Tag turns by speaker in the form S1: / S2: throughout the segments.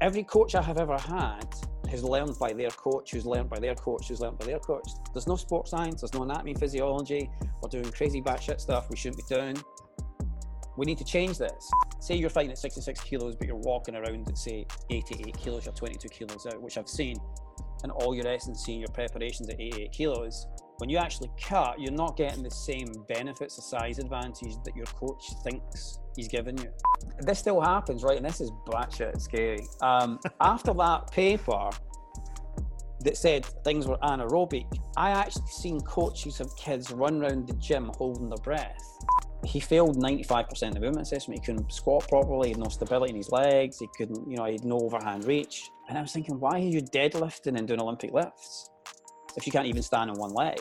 S1: every coach I have ever had has learned by their coach, who's learned by their coach, who's learned by their coach. There's no sports science, there's no anatomy, physiology. We're doing crazy batshit stuff we shouldn't be doing. We need to change this. Say you're fighting at 66 kilos, but you're walking around at say 88 kilos, you're 22 kilos out, which I've seen, and all your S&C your preparations at 88 kilos. When you actually cut, you're not getting the same benefits of size advantage that your coach thinks he's given you. This still happens, right? And this is batshit scary. Um, after that paper that said things were anaerobic, I actually seen coaches of kids run around the gym holding their breath he failed 95% of the movement assessment. He couldn't squat properly, he had no stability in his legs, he couldn't, you know, he had no overhand reach. And I was thinking, why are you deadlifting and doing Olympic lifts if you can't even stand on one leg?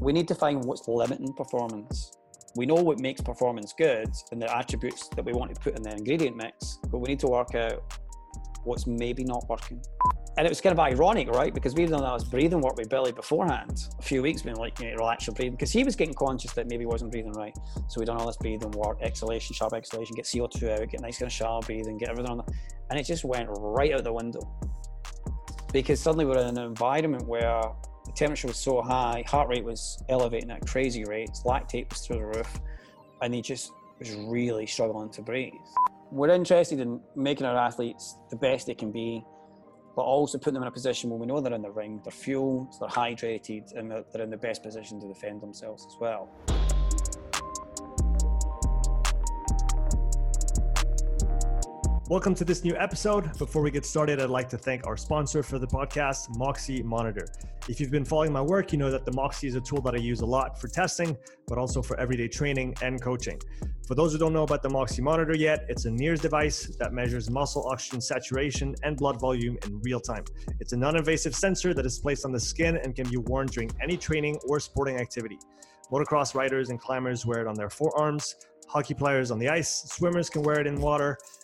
S1: We need to find what's limiting performance. We know what makes performance good and the attributes that we want to put in the ingredient mix, but we need to work out what's maybe not working and it was kind of ironic, right? Because we'd done all this breathing work with Billy beforehand, a few weeks, being like, you know, relax your breathing, because he was getting conscious that maybe he wasn't breathing right. So we'd done all this breathing work, exhalation, sharp exhalation, get CO2 out, get nice kind of shallow breathing, get everything on the, and it just went right out the window. Because suddenly we're in an environment where temperature was so high, heart rate was elevating at crazy rates, lactate was through the roof, and he just was really struggling to breathe. We're interested in making our athletes the best they can be but also putting them in a position where we know they're in the ring, they're fueled, they're hydrated, and they're, in the best position to defend themselves as well.
S2: Welcome to this new episode. Before we get started, I'd like to thank our sponsor for the podcast, Moxy Monitor. If you've been following my work, you know that the Moxy is a tool that I use a lot for testing, but also for everyday training and coaching. For those who don't know about the Moxy Monitor yet, it's a NIRS device that measures muscle oxygen saturation and blood volume in real time. It's a non invasive sensor that is placed on the skin and can be worn during any training or sporting activity. Motocross riders and climbers wear it on their forearms, hockey players on the ice, swimmers can wear it in water.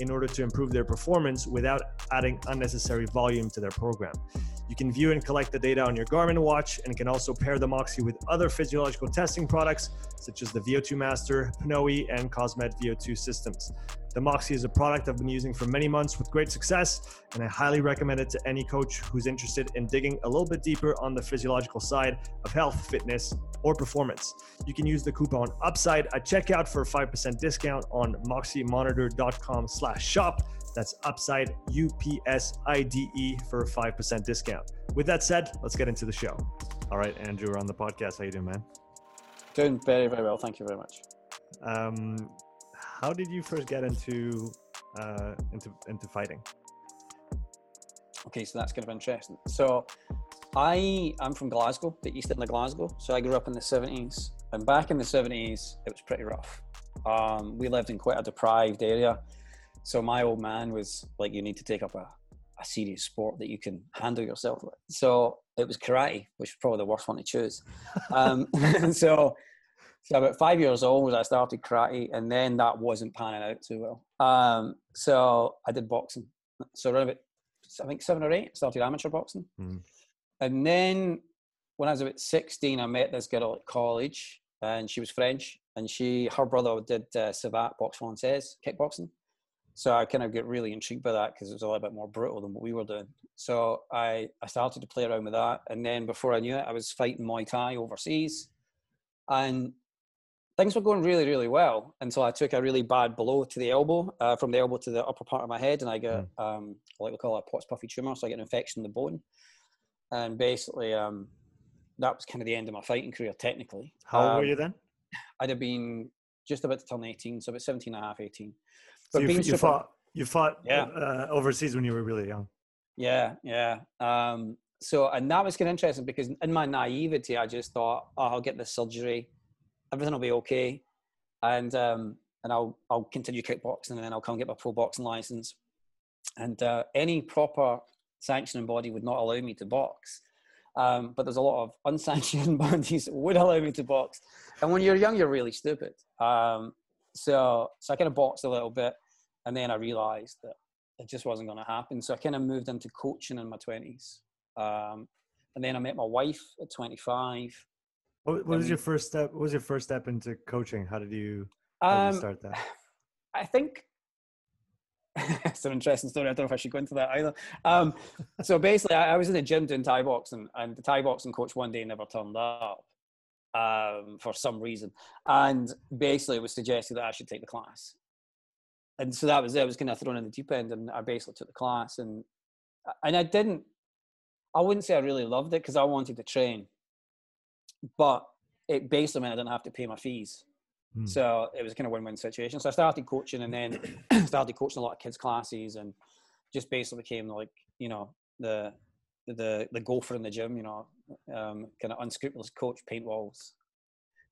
S2: in order to improve their performance without adding unnecessary volume to their program. You can view and collect the data on your Garmin watch and can also pair the Moxy with other physiological testing products such as the VO2 Master, Pnoe, and Cosmed VO2 systems. The Moxy is a product I've been using for many months with great success, and I highly recommend it to any coach who's interested in digging a little bit deeper on the physiological side of health, fitness, or performance. You can use the coupon UPSIDE at checkout for a 5% discount on moxymonitor.com slash shop. That's UPSIDE, U-P-S-I-D-E for a 5% discount. With that said, let's get into the show. All right, Andrew, we're on the podcast. How you doing, man?
S1: Doing very, very well. Thank you very much.
S2: Um, how did you first get into uh, into into fighting?
S1: Okay, so that's kind of interesting. So I I'm from Glasgow, the east end of Glasgow. So I grew up in the 70s, and back in the 70s, it was pretty rough. Um, we lived in quite a deprived area. So my old man was like, "You need to take up a, a serious sport that you can handle yourself with." So it was karate, which was probably the worst one to choose. Um, so so about five years old, I started karate, and then that wasn't panning out too well. Um, so I did boxing. So around about, I think seven or eight, started amateur boxing, mm. and then when I was about sixteen, I met this girl at college, and she was French, and she, her brother did uh, Savate boxe française, kickboxing. So I kind of get really intrigued by that because it was a little bit more brutal than what we were doing. So I, I started to play around with that. And then before I knew it, I was fighting Muay Thai overseas. And things were going really, really well until I took a really bad blow to the elbow, uh, from the elbow to the upper part of my head, and I got mm. um, like we call it a Pott's puffy tumor, so I get an infection in the bone, and basically um, that was kind of the end of my fighting career technically.
S2: How old
S1: um,
S2: were you then?
S1: I'd have been just about to turn 18, so about 17 and a half, 18.
S2: But so you, you fought, you fought yeah. uh, overseas when you were really young.
S1: Yeah, yeah. Um, so, and that was kind of interesting because in my naivety, I just thought, oh, I'll get this surgery everything will be okay, and um, and I'll I'll continue kickboxing, and then I'll come get my pro boxing license. And uh, any proper sanctioning body would not allow me to box Um, but there's a lot of unsanctioned bodies would allow me to box. And when you're young, you're really stupid. Um, so, so I kind of boxed a little bit, and then I realised that it just wasn't going to happen. So I kind of moved into coaching in my twenties, um, and then I met my wife at 25.
S2: What, what was your first step? What was your first step into coaching? How did you, how did you start that?
S1: I think it's an interesting story. I don't know if I should go into that either. Um, so basically, I, I, was in the gym doing Thai boxing, and the Thai boxing coach one day never turned up um, for some reason, and basically it was suggested that I should take the class. And so that was it. I was kind of thrown in the deep end, and I basically took the class, and and I didn't. I wouldn't say I really loved it because I wanted to train, but it basically meant I didn't have to pay my fees. Hmm. So it was kind of win-win situation. So I started coaching and then started coaching a lot of kids classes and just basically became like, you know, the the the gopher in the gym, you know, um, kind of unscrupulous coach, paint walls,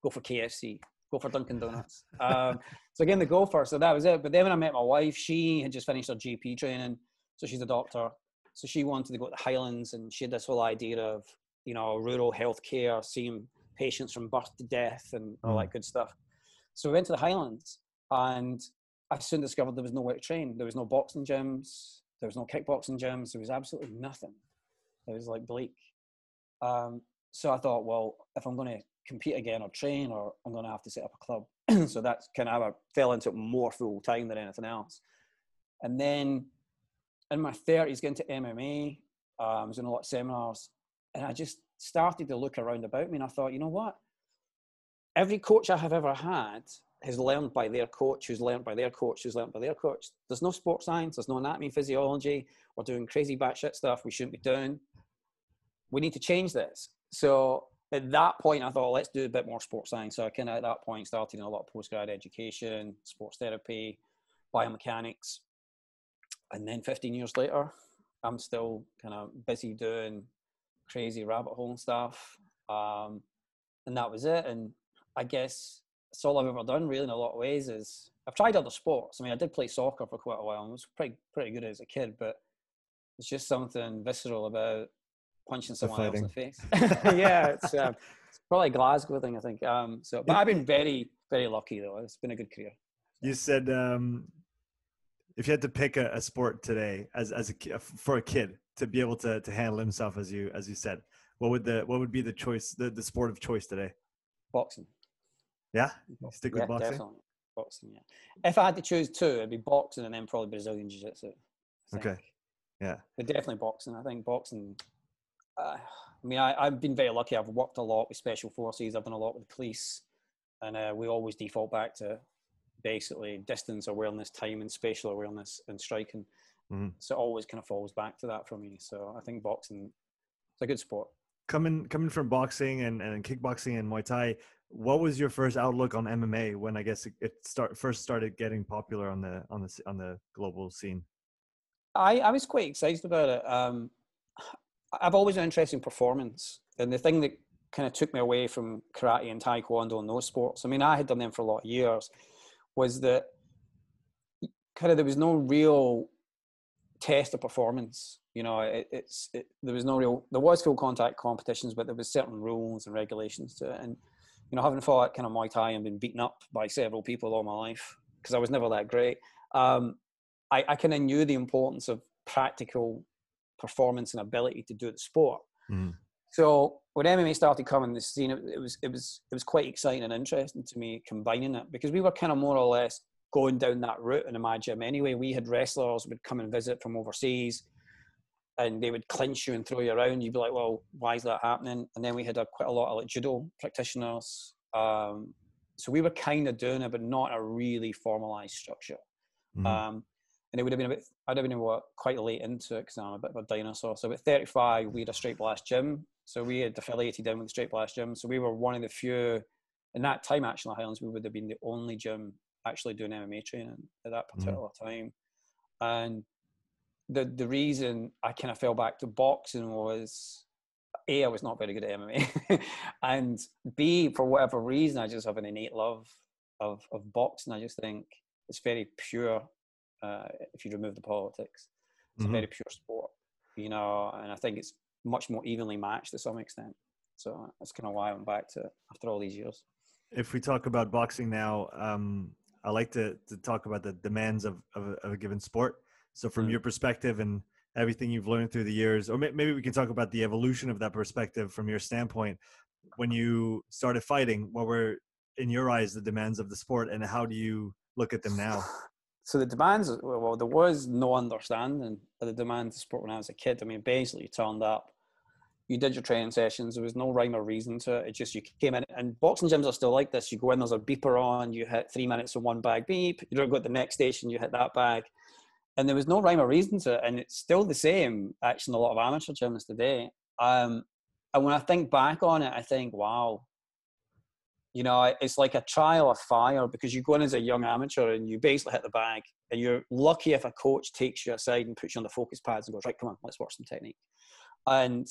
S1: go for KFC, go for Dunkin' Donuts. Um, so again, the gopher. So that was it. But then when I met my wife, she had just finished her GP training, so she's a doctor. So she wanted to go to the Highlands, and she had this whole idea of you know rural healthcare, seeing patients from birth to death, and all that mm. good stuff. So we went to the Highlands and I soon discovered there was nowhere to train. There was no boxing gyms, there was no kickboxing gyms, there was absolutely nothing. It was like bleak. Um, so I thought, well, if I'm going to compete again or train, or I'm going to have to set up a club. so that's kind of how I fell into it more full time than anything else. And then in my 30s, getting to MMA, um, I was in a lot of seminars, and I just started to look around about me, and I thought, you know what? every coach I have ever had has learned by their coach, who's learned by their coach, who's learned by their coach. There's no sports science, there's no anatomy, physiology. We're doing crazy batshit stuff we shouldn't be doing. We need to change this. So at that point, I thought, let's do a bit more sports science. So I kind of at that point started in a lot of postgrad education, sports therapy, biomechanics. And then 15 years later, I'm still kind of busy doing crazy rabbit hole stuff. Um, and that was it. And I guess it's all I've ever done really in a lot of ways is I've tried other sports. I mean, I did play soccer for quite a while and was pretty pretty good as a kid, but it's just something visceral about punching someone else in the face. yeah, it's, um, it's probably a Glasgow thing, I think. Um, so, but I've been very very lucky though. It's been a good career.
S2: You said um, if you had to pick a, a sport today as as a for a kid to be able to to handle himself as you as you said, what would the what would be the choice the, the sport of choice today?
S1: Boxing.
S2: Yeah, stick with
S1: yeah,
S2: boxing.
S1: Definitely. Boxing, yeah. If I had to choose two, it'd be boxing and then probably Brazilian Jiu Jitsu.
S2: Okay. Yeah.
S1: But definitely boxing. I think boxing. Uh, I mean, I, I've been very lucky. I've worked a lot with special forces. I've done a lot with the police, and uh, we always default back to basically distance awareness, time, and spatial awareness and striking. Mm-hmm. So it always kind of falls back to that for me. So I think boxing is a good sport.
S2: Coming coming from boxing and, and kickboxing and Muay Thai, what was your first outlook on MMA when I guess it, start first started getting popular on the on the on the global scene?
S1: I I was quite excited about it. Um, I've always been interested in performance, and the thing that kind of took me away from karate and taekwondo and those sports. I mean, I had done them for a lot of years. Was that kind of there was no real test of performance. You know, it, it's it, there was no real. There was full contact competitions, but there was certain rules and regulations to it, and you know, having fought kind of Muay Thai and been beaten up by several people all my life because I was never that great. Um, I, I kind of knew the importance of practical performance and ability to do the sport. Mm. So when MMA started coming the scene, it, it, was it was it was quite exciting and interesting to me combining it because we were kind of more or less going down that route in my gym anyway. We had wrestlers would come and visit from overseas and they would clinch you and throw you around. You'd be like, well, why is that happening? And then we had a, quite a lot of like judo practitioners. Um, so we were kind of doing it, but not a really formalized structure. Mm-hmm. Um, and it would have been a bit, I'd have been what, quite late into it because I'm a bit of a dinosaur. So at 35, we had a straight blast gym. So we had affiliated in with the straight blast gym. So we were one of the few, in that time actually, Highlands, we would have been the only gym actually doing MMA training at that mm-hmm. particular mm-hmm. time. And the the reason I kind of fell back to boxing was a I was not very good at MMA, and b for whatever reason I just have an innate love of of boxing. I just think it's very pure. Uh, if you remove the politics, it's mm-hmm. a very pure sport, you know. And I think it's much more evenly matched to some extent. So that's kind of why I went back to it after all these years.
S2: If we talk about boxing now, um, I like to, to talk about the demands of, of, a, of a given sport. So, from mm. your perspective and everything you've learned through the years, or maybe we can talk about the evolution of that perspective from your standpoint. When you started fighting, what were in your eyes the demands of the sport, and how do you look at them now?
S1: So the demands, well, there was no understanding of the demands of sport when I was a kid. I mean, basically, you turned up, you did your training sessions. There was no rhyme or reason to it. It just you came in, and boxing gyms are still like this. You go in, there's a beeper on, you hit three minutes in one bag, beep. You don't go to the next station, you hit that bag, and there was no rhyme or reason to it. And it's still the same actually in a lot of amateur gyms today. Um, and when I think back on it, I think, wow, you know, it's like a trial of fire because you go in as a young amateur and you basically hit the bag, and you're lucky if a coach takes you aside and puts you on the focus pads and goes, right, come on, let's work some technique. And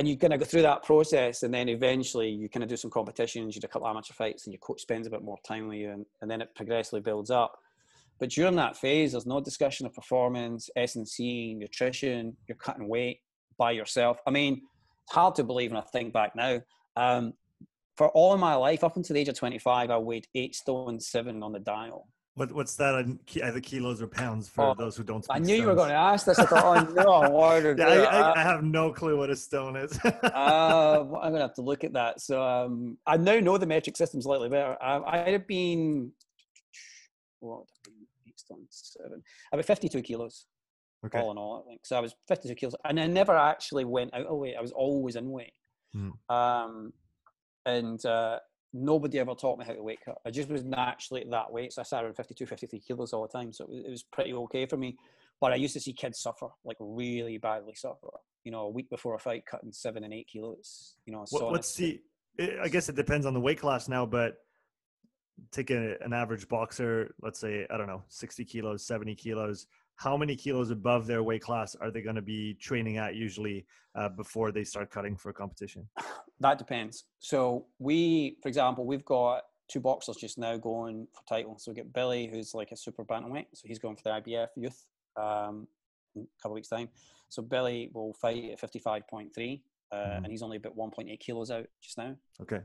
S1: and you kind of go through that process, and then eventually you kind of do some competitions, you do a couple of amateur fights, and your coach spends a bit more time with you, and, and then it progressively builds up. But during that phase, there's no discussion of performance, S and C, nutrition. You're cutting weight by yourself. I mean, it's hard to believe when I think back now. Um, for all of my life, up until the age of 25, I weighed eight stone seven on the dial.
S2: What, what's that in either kilos or pounds for oh, those who don't
S1: I knew stones. you were going to ask this. I thought, oh no, word
S2: yeah, I, I, I, have no clue what a stone is. uh,
S1: I'm going to have to look at that. So um, I now know the metric system slightly better. I, I'd have been, what, eight stone seven, about 52 kilos. Okay. All in all, I think. So I was 52 kilos. And I never actually went out of weight. I was always in weight. Hmm. Um, and uh, nobody ever taught me how to weight cut. I just was naturally that weight. So I sat around 52, 53 kilos all the time. So it was, it was pretty okay for me. But I used to see kids suffer, like really badly suffer. You know, a week before a fight, cutting seven and eight kilos. You know,
S2: what, what's the? Eh, I guess it depends on the weight class now, but take a, an average boxer, let's say I don't know, sixty kilos, seventy kilos how many kilos above their weight class are they going to be training at usually uh, before they start cutting for a competition?
S1: That depends. So we, for example, we've got two boxers just now going for title. So we get Billy, who's like a super bantamweight, so he's going for the IBF youth um, in a couple of weeks time. So Billy will fight at fifty five point three, uh, mm-hmm. and he's only about one point eight kilos out just now.
S2: Okay.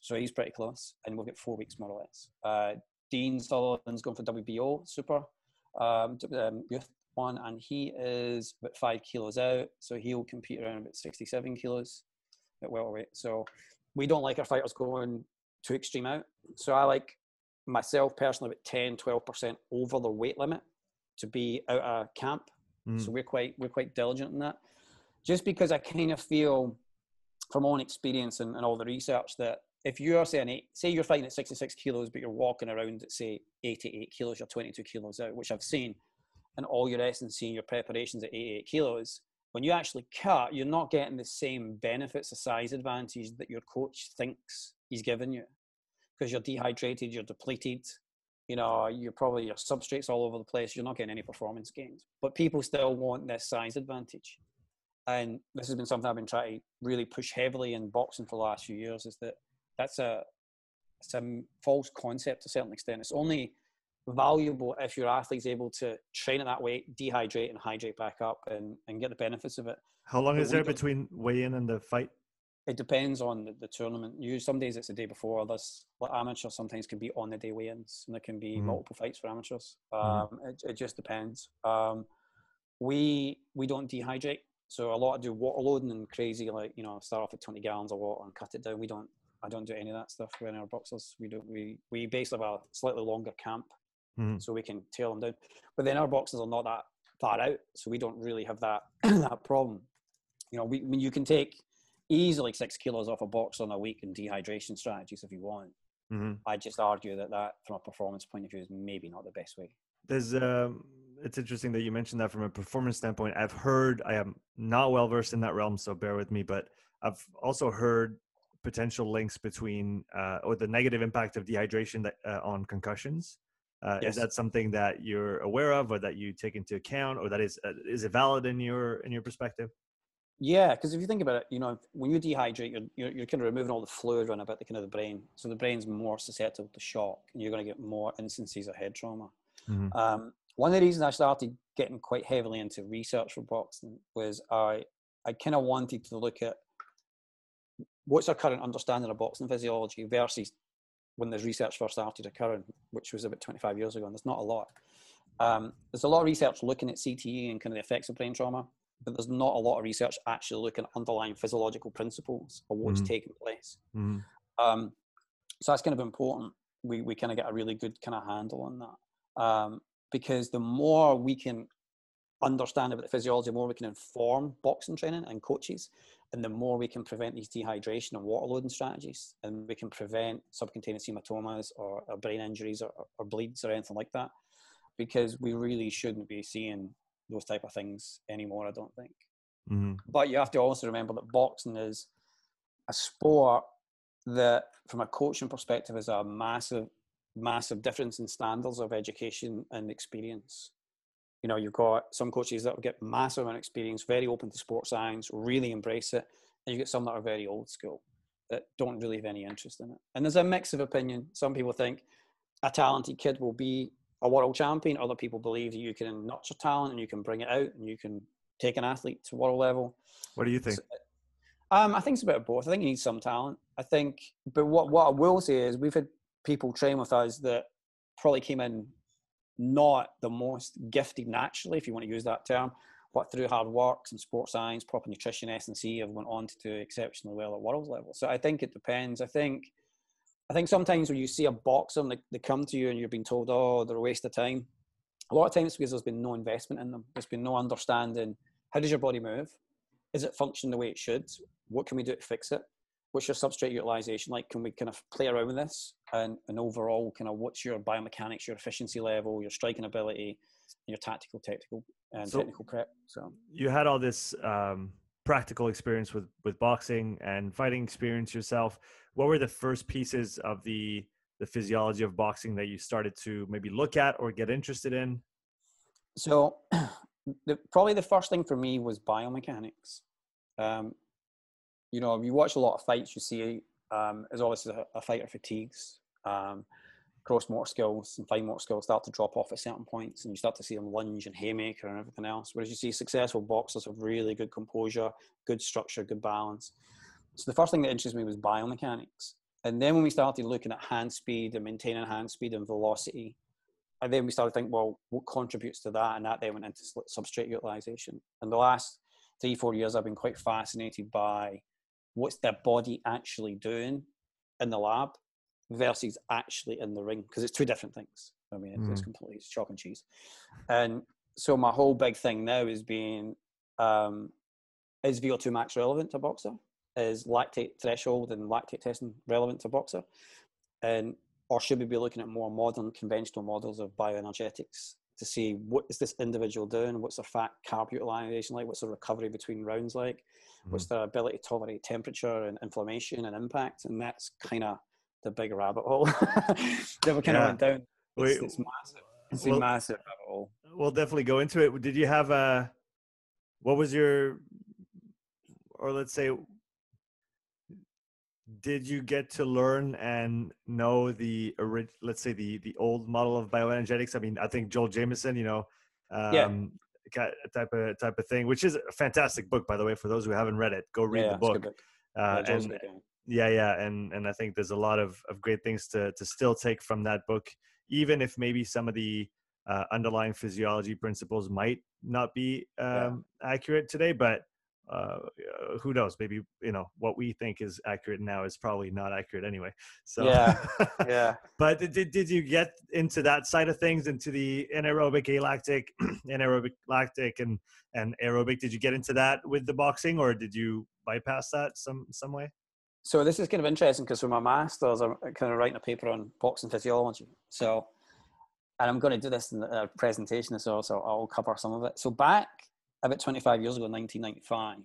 S1: So he's pretty close, and we'll get four weeks more or less. Uh, Dean Sutherland's going for WBO super um, um, youth one, and he is about five kilos out, so he'll compete around about 67 kilos at welterweight. So we don't like our fighters going too extreme out. So I like myself personally about 10, 12% over the weight limit to be out of camp. Mm. So we're quite we're quite diligent in that. Just because I kind of feel from own experience and, and all the research that if you're saying eight, say you're fighting at 66 kilos, but you're walking around at say 88 kilos, you're 22 kilos out, which I've seen, and all your S&C and your preparations at 88 kilos, when you actually cut, you're not getting the same benefits, the size advantage that your coach thinks he's giving you, because you're dehydrated, you're depleted, you know, you're probably your substrates all over the place. You're not getting any performance gains, but people still want this size advantage. And this has been something I've been trying to really push heavily in boxing for the last few years. Is that that's a it's a false concept to a certain extent. It's only valuable if your athlete's able to train at that weight, dehydrate and hydrate back up and, and get the benefits of it.
S2: How long but is there between weigh-in and the fight?
S1: It depends on the, the tournament. You some days it's the day before. Others, like amateurs, sometimes can be on the day weigh-ins, and there can be mm. multiple fights for amateurs. Mm-hmm. Um, mm. it, it just depends. Um, we we don't dehydrate, so a lot of do water loading and crazy, like you know, start off with twenty gallons of water and cut it down. We don't I don't do any of that stuff when our boxers. We do we we basically have a slightly longer camp, mm. so we can tail them down. But then our boxers are not that far out, so we don't really have that that problem. You know, we I mean you can take easily six kilos off a box on a week in dehydration strategies if you want. Mm-hmm. I just argue that that, from a performance point of view, is maybe not the best way.
S2: There's um, it's interesting that you mentioned that from a performance standpoint. I've heard I am not well versed in that realm, so bear with me, but I've also heard potential links between uh, or the negative impact of dehydration that, uh, on concussions. Uh, yes. Is that something that you're aware of, or that you take into account, or that is uh, is it valid in your in your perspective?
S1: Yeah, because if you think about it, you know, when you dehydrate, you're, you're, you're kind of removing all the fluid around about the kind of the brain, so the brain's more susceptible to shock, and you're going to get more instances of head trauma. Mm-hmm. Um, one of the reasons I started getting quite heavily into research for boxing was I I kind of wanted to look at what's our current understanding of boxing physiology versus when this research first started occurring, which was about 25 years ago, and there's not a lot. Um, there's a lot of research looking at CTE and kind of the effects of brain trauma, but there's not a lot of research actually looking at underlying physiological principles of what's mm-hmm. taking place. Mm-hmm. Um, so that's kind of important. We, we kind of get a really good kind of handle on that. Um, because the more we can understand about the physiology, the more we can inform boxing training and coaches, and the more we can prevent these dehydration and water loading strategies, and we can prevent subcutaneous hematomas or, or brain injuries or, or, bleeds or anything like that, because we really shouldn't be seeing those type of things anymore. I don't think. Mm-hmm. But you have to also remember that boxing is a sport that, from a coaching perspective, is a massive, massive difference in standards of education and experience you know, you've got some coaches that will get massive amount of experience, very open to sports science, really embrace it, and you get some that are very old school that don't really have any interest in it. And there's a mix of opinion. Some people think a talented kid will be a world champion. Other people believe that you can nurture talent and you can bring it out and you can take an athlete to world level.
S2: What do you think?
S1: So, um, I think it's a bit of both. I think you need some talent. I think, but what what I will say is we've had people train with us that probably came in not the most gifted naturally, if you want to use that term, but through hard work and sports science, proper nutrition, S&C have went on to do exceptionally well at world level. So I think it depends. I think I think sometimes when you see a boxer and they, they come to you and you're being told, oh, they're a waste of time, a lot of times because there's been no investment in them. There's been no understanding how does your body move? Is it functioning the way it should? What can we do to fix it? What's your substrate utilization like? Can we kind of play around with this? And, and overall, kind of what's your biomechanics, your efficiency level, your striking ability, your tactical, technical, and so technical prep? So
S2: you had all this um, practical experience with with boxing and fighting experience yourself. What were the first pieces of the the physiology of boxing that you started to maybe look at or get interested in?
S1: So, the, probably the first thing for me was biomechanics. Um, you know, you watch a lot of fights, you see um, as obviously a, a fighter fatigues, um, cross motor skills and fine motor skills start to drop off at certain points, and you start to see them lunge and haymaker and everything else. Whereas you see successful boxers have really good composure, good structure, good balance. So the first thing that interested me was biomechanics, and then when we started looking at hand speed and maintaining hand speed and velocity, and then we started thinking, well, what contributes to that? And that then went into substrate utilization. And the last three, four years, I've been quite fascinated by what's their body actually doing in the lab versus actually in the ring because it's two different things. I mean, mm. it's completely it's chalk and cheese. And so my whole big thing now is being um, is VO2 max relevant to boxer? Is lactate threshold and lactate testing relevant to boxer? And or should we be looking at more modern conventional models of bioenergetics to see what is this individual doing? What's their fat carb utilization like? What's the recovery between rounds like? mm-hmm. what's their ability to tolerate temperature and inflammation and impact, and that's kind of the big rabbit hole that we kind of went down. It's, it's massive. It's we'll, a massive rabbit hole.
S2: We'll definitely go into it. Did you have a? What was your, or let's say, did you get to learn and know the let's say the the old model of bioenergetics? I mean, I think Joel Jamieson, you know, um, yeah type of type of thing, which is a fantastic book, by the way. For those who haven't read it, go read
S1: yeah,
S2: the book.
S1: book.
S2: Uh, yeah, and, yeah, yeah, and and I think there's a lot of of great things to to still take from that book, even if maybe some of the uh, underlying physiology principles might not be um, accurate today, but Uh, uh, who knows? Maybe you know what we think is accurate now is probably not accurate anyway. So
S1: yeah, yeah.
S2: but did did you get into that side of things, into the anaerobic, alactic, anaerobic, lactic, and and aerobic? Did you get into that with the boxing, or did you bypass that some some way?
S1: So this is kind of interesting because for my masters, I'm uh, kind of writing a paper on boxing physiology. So, and I'm going to do this in a uh, presentation as well, so I'll cover some of it. So back about 25 years ago, 1995,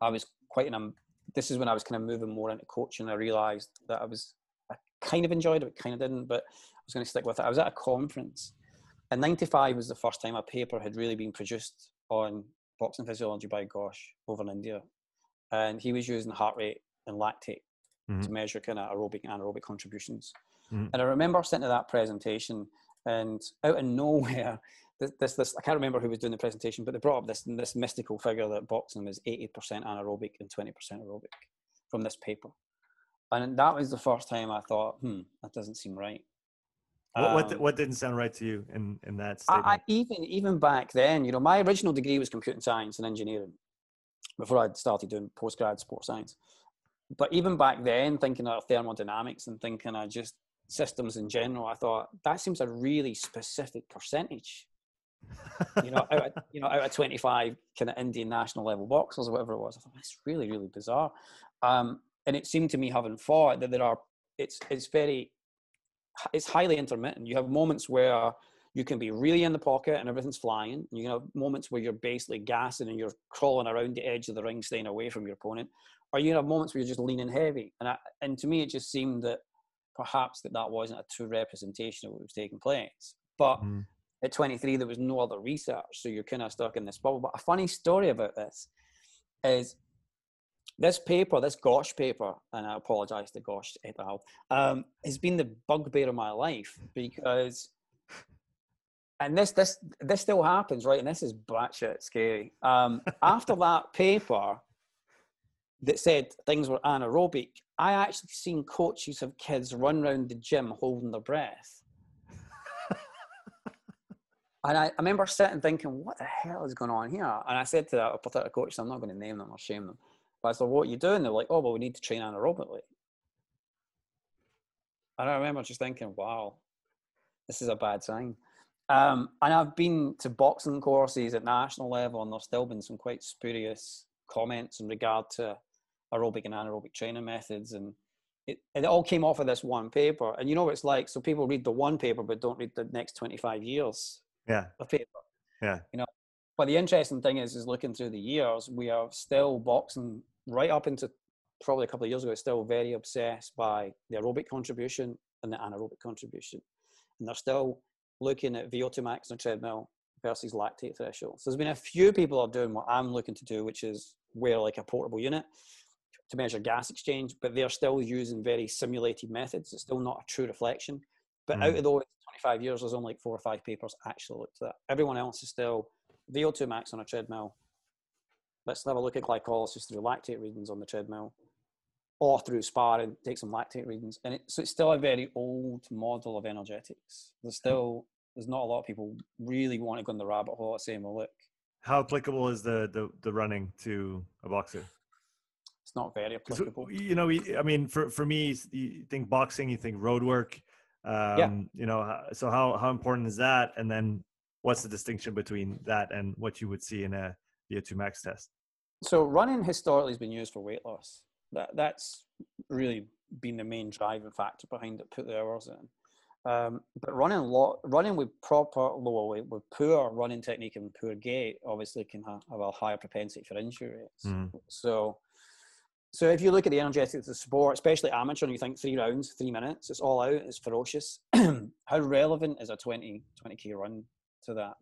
S1: I was quite an, um, this is when I was kind of moving more into coaching. I realized that I was, I kind of enjoyed it, kind of didn't, but I was going to stick with it. I was at a conference and 95 was the first time a paper had really been produced on boxing physiology by Ghosh over in India. And he was using heart rate and lactate mm-hmm. to measure kind of aerobic and anaerobic contributions. Mm-hmm. And I remember sitting to that presentation And out of nowhere, this, this, this, I can't remember who was doing the presentation, but they brought up this, this mystical figure that boxing is 80% anaerobic and 20% aerobic from this paper. And that was the first time I thought, hmm, that doesn't seem right.
S2: What, what, um, what didn't sound right to you in, in that statement? I,
S1: even, even back then, you know, my original degree was computing science and engineering before I'd started doing postgrad sports science. But even back then, thinking of thermodynamics and thinking of just systems in general, I thought that seems a really specific percentage. you know, out of, you know, out of 25 kind of Indian national level boxers or whatever it was, I thought that's really, really bizarre. Um, and it seemed to me, having fought, that there are it's it's very it's highly intermittent. You have moments where you can be really in the pocket and everything's flying. You have moments where you're basically gassing and you're crawling around the edge of the ring, staying away from your opponent. Or you have moments where you're just leaning heavy. And I, and to me, it just seemed that perhaps that that wasn't a true representation of what was taking place. But mm. at 23, there was no other research, so you're kind of stuck in this bubble. But a funny story about this is this paper, this Ghosh paper, and I apologize to Ghosh et al., um, has been the bugbear of my life because, and this this this still happens, right? And this is batshit scary. Um, after that paper that said things were anaerobic, I actually seen coaches of kids run around the gym holding their breath. and I, I, remember sitting thinking, what the hell is going on here? And I said to that particular coach, I'm not going to name them or shame them. But I said, what are you doing? They're like, oh, well, we need to train anaerobically. And I remember just thinking, wow, this is a bad sign. Um, and I've been to boxing courses at national level, and there's still been some quite spurious comments in regard to aerobic and anaerobic training methods. And it, it all came off of this one paper. And you know what it's like? So people read the one paper, but don't read the next 25 years
S2: yeah.
S1: of paper.
S2: Yeah.
S1: You know, but the interesting thing is, is looking through the years, we are still boxing right up into probably a couple of years ago, still very obsessed by the aerobic contribution and the anaerobic contribution. And they're still looking at VO2 max on a treadmill versus lactate threshold. So there's been a few people are doing what I'm looking to do, which is wear like a portable unit to measure gas exchange, but they're still using very simulated methods. It's still not a true reflection. But mm. out of those 25 years, there's only like four or five papers actually looked at that. Everyone else is still VO2 max on a treadmill, let's have a look at glycolysis through lactate readings on the treadmill or through sparring, take some lactate readings. And it, so it's still a very old model of energetics. There's still, there's not a lot of people really want to go in the rabbit hole saying, well, look.
S2: How applicable is the, the, the running to a boxer?
S1: It's not very applicable.
S2: You know, I mean, for, for me, you think boxing, you think road work. Um, yeah. You know, so how, how important is that? And then what's the distinction between that and what you would see in a VO2 max test?
S1: So running historically has been used for weight loss. That that's really been the main driving factor behind it. Put the hours in. Um, but running lot, running with proper lower weight, with poor running technique and poor gait, obviously can have, have a higher propensity for injury rates. Mm. So, so if you look at the energetics of the sport, especially amateur, and you think three rounds, three minutes, it's all out, it's ferocious. How relevant is a 20, 20 k run to that?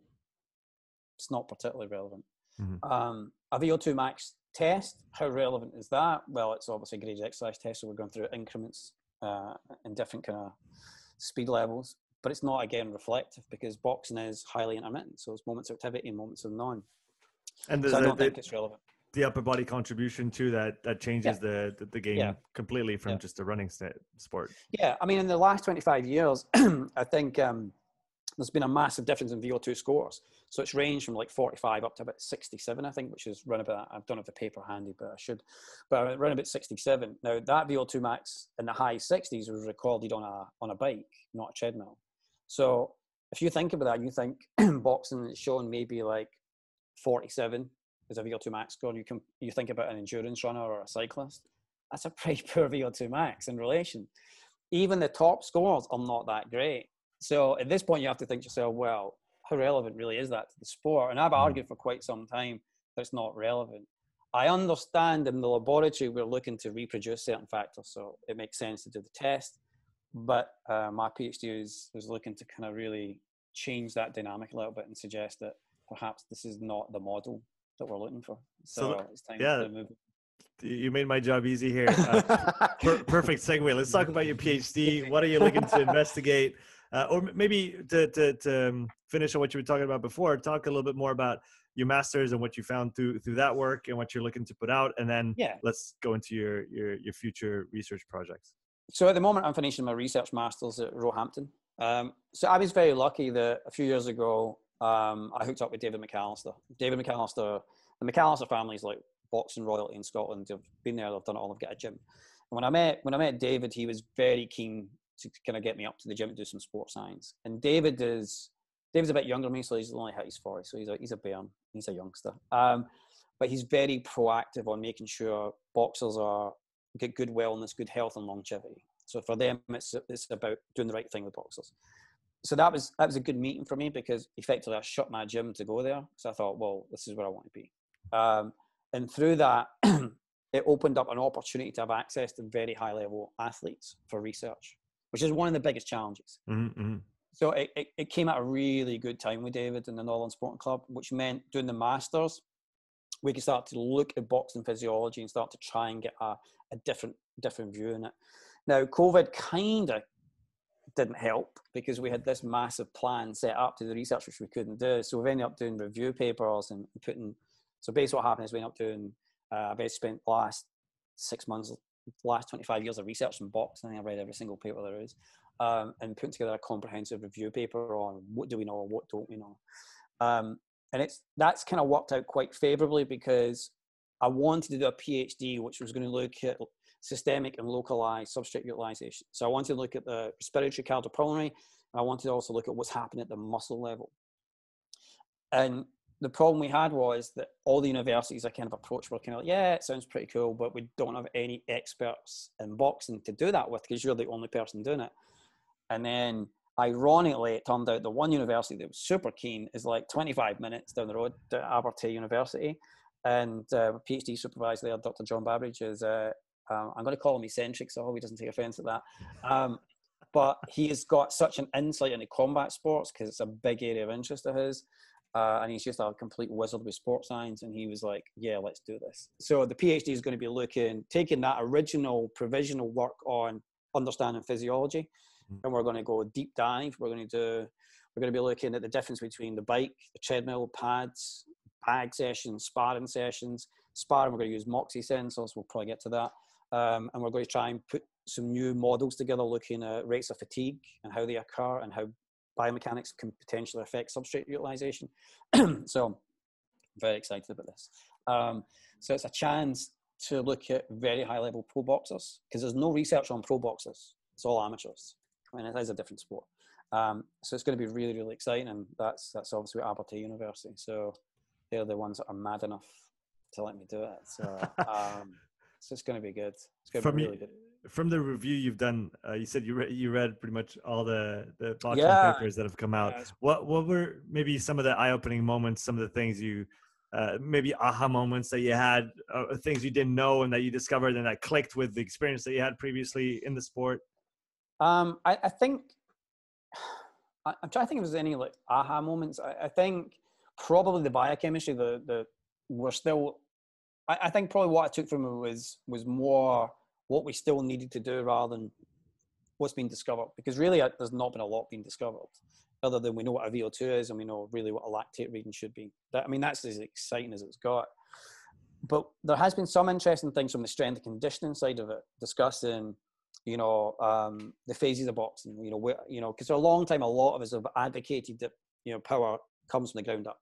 S1: It's not particularly relevant. Mm-hmm. Um, a VO2 max test, how relevant is that? Well, it's obviously a graded exercise test, so we're going through increments uh, in different kind of speed levels, but it's not again reflective because boxing is highly intermittent, so it's moments of activity and moments of non.
S2: And so I don't the, think it's relevant. The upper body contribution too that that changes yeah. the, the, the game yeah. completely from yeah. just a running st- sport.
S1: Yeah, I mean, in the last twenty five years, I think. Um, there's been a massive difference in VO2 scores. So it's ranged from like 45 up to about 67, I think, which is run about, I don't have the paper handy, but I should, but run about 67. Now that VO2 max in the high 60s was recorded on a, on a bike, not a treadmill. So if you think about that, you think boxing is showing maybe like 47 is a VO2 max score. You can, you think about an endurance runner or a cyclist. That's a pretty poor VO2 max in relation. Even the top scores are not that great. So at this point, you have to think to yourself, well, how relevant really is that to the sport? And I've hmm. argued for quite some time that it's not relevant. I understand in the laboratory we're looking to reproduce certain factors, so it makes sense to do the test. But uh, my PhD is, is looking to kind of really change that dynamic a little bit and suggest that perhaps this is not the model that we're looking for. So, so it's time yeah. to move.
S2: You made my job easy here. Uh, per- perfect segue. Let's talk about your PhD. What are you looking to investigate? Uh, or maybe to, to, to um, finish on what you were talking about before, talk a little bit more about your masters and what you found through through that work and what you're looking to put out, and then
S1: yeah.
S2: let's go into your your your future research projects.
S1: So at the moment, I'm finishing my research masters at Roehampton. Um, so I was very lucky that a few years ago um, I hooked up with David McAllister. David McAllister, the McAllister family is like boxing royalty in Scotland. They've been there, they've done it all, they've got a gym. And when I met when I met David, he was very keen to kind of get me up to the gym to do some sports science. And David is David's a bit younger than me, so he's only hit his 40, so he's a he's a bairn, he's a youngster. Um, but he's very proactive on making sure boxers are get good wellness, good health, and longevity. So for them, it's it's about doing the right thing with boxers. So that was that was a good meeting for me because effectively I shut my gym to go there. So I thought, well, this is where I want to be. Um, and through that, it opened up an opportunity to have access to very high level athletes for research, which is one of the biggest challenges.
S2: Mm-hmm, mm-hmm.
S1: So it, it, it, came at a really good time with David in the Northern Sporting Club, which meant doing the masters, we could start to look at boxing physiology and start to try and get a, a different different view in it. Now, COVID kind of didn't help because we had this massive plan set up to the research which we couldn't do. So we ended up doing review papers and putting. So basically, what happened is we ended up doing. Uh, I've spent the last six months, last 25 years of research in boxing. I've read every single paper there is, um, and putting together a comprehensive review paper on what do we know, what don't we know. Um, and it's that's kind of worked out quite favorably because I wanted to do a PhD, which was going to look at systemic and localized substrate utilization. So I wanted to look at the respiratory cardiopulmonary, and I wanted to also look at what's happening at the muscle level. And the problem we had was that all the universities I kind of approached were kind of like, yeah, it sounds pretty cool, but we don't have any experts in boxing to do that with because you're the only person doing it. And then ironically, it turned out the one university that was super keen is like 25 minutes down the road to Abertay University. And uh, PhD supervisor there, Dr. John Babbage, is uh, um, I'm going to call him eccentric, so I hope he doesn't take offense at that. Um, but he has got such an insight into combat sports because it's a big area of interest of his. Uh, and he's just a complete wizard with sports science. And he was like, "Yeah, let's do this." So the PhD is going to be looking, taking that original provisional work on understanding physiology, mm-hmm. and we're going to go deep dive. We're going to do, we're going to be looking at the difference between the bike, the treadmill, pads, bag sessions, sparring sessions. Sparring, we're going to use Moxy sensors. We'll probably get to that. Um, and we're going to try and put some new models together looking at rates of fatigue and how they occur and how biomechanics can potentially affect substrate utilization. so I'm very excited about this. Um, so it's a chance to look at very high level pro boxers because there's no research on pro boxers. It's all amateurs. I mean, it is a different sport. Um, so it's going to be really, really exciting. And that's, that's obviously at Abertay University. So they're the ones that are mad enough to let me do it. So, um, so it's going to be good. It's going to be really good.
S2: From the review you've done, uh, you said you re- you read pretty much all the the yeah. papers that have come out. Yeah, what what were maybe some of the eye opening moments? Some of the things you uh, maybe aha moments that you had, uh, things you didn't know and that you discovered and that clicked with the experience that you had previously in the sport?
S1: Um, I, I think I'm trying to think if there's any like aha moments. I, I think probably the biochemistry, the the we're still I, I think probably what I took from it was was more what we still needed to do rather than what's been discovered. Because really, uh, there's not been a lot being discovered, other than we know what a VO2 is and we know really what a lactate reading should be. That I mean, that's as exciting as it's got. But there has been some interesting things from the strength and conditioning side of it, discussing, you know, um, the phases of boxing. You know, where, you know, because for a long time, a lot of us have advocated that you know power comes from the ground up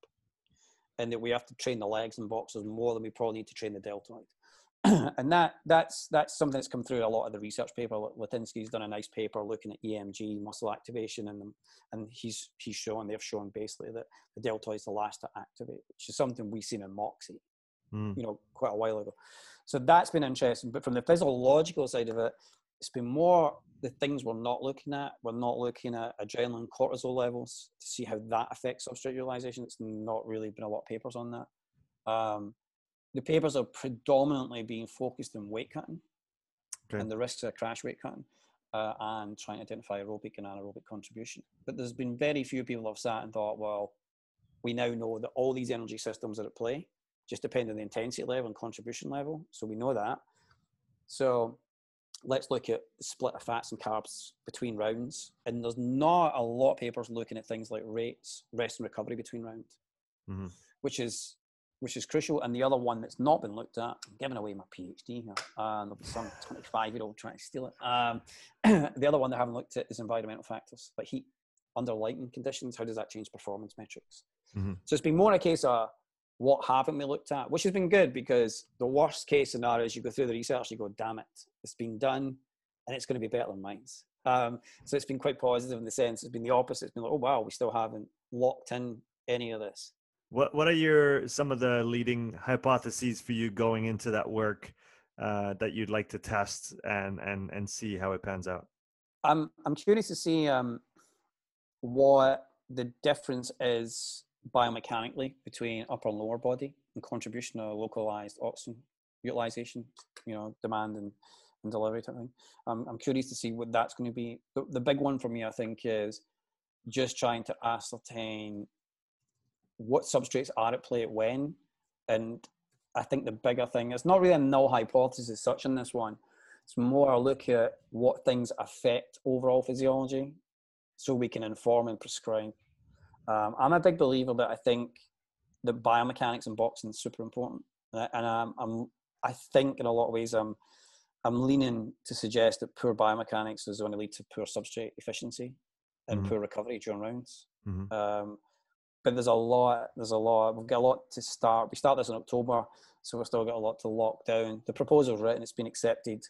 S1: and that we have to train the legs and boxers more than we probably need to train the deltoid. and that that's that's something that's come through a lot of the research paper. Lenetsky's done a nice paper looking at EMG muscle activation, and and he's he's shown they've shown basically that the deltoid is the last to activate, which is something we've seen in Moxy, mm. you know, quite a while ago. So that's been interesting. But from the physiological side of it, it's been more the things we're not looking at. We're not looking at adrenaline cortisol levels to see how that affects substrate utilization. It's not really been a lot of papers on that. Um, the papers are predominantly being focused on weight cutting okay. and the risks of crash weight cutting uh, and trying to identify aerobic and anaerobic contribution. But there's been very few people have sat and thought, well, we now know that all these energy systems are at play, just depend on the intensity level and contribution level. So we know that. So let's look at the split of fats and carbs between rounds. And there's not a lot of papers looking at things like rates, rest and recovery between rounds, mm-hmm. which is which is crucial. And the other one that's not been looked at, I'm giving away my PhD here, and there'll be some 25 year old trying to steal it. Um, the other one they haven't looked at is environmental factors, like heat, under lighting conditions. How does that change performance metrics? Mm-hmm. So it's been more a case of what haven't we looked at, which has been good because the worst case scenario is you go through the research, you go, damn it, it's been done and it's going to be better than mine. Um, so it's been quite positive in the sense it's been the opposite. It's been like, oh wow, we still haven't locked in any of this.
S2: What What are your some of the leading hypotheses for you going into that work uh, that you'd like to test and and and see how it pans out?
S1: I'm I'm curious to see um, what the difference is biomechanically between upper and lower body and contribution of localized oxygen utilization, you know, demand and, and delivery type thing. Um, I'm curious to see what that's going to be. The, the big one for me, I think, is just trying to ascertain what substrates are at play at when. And I think the bigger thing is not really a null hypothesis as such in this one. It's more a look at what things affect overall physiology so we can inform and prescribe. Um, I'm a big believer that I think that biomechanics in boxing is super important, and um, I'm I think in a lot of ways I'm I'm leaning to suggest that poor biomechanics is going to lead to poor substrate efficiency and mm-hmm. poor recovery during rounds. Mm-hmm. Um, but there's a lot. There's a lot. We've got a lot to start. We start this in October, so we've still got a lot to lock down. The proposal's written. It's been accepted.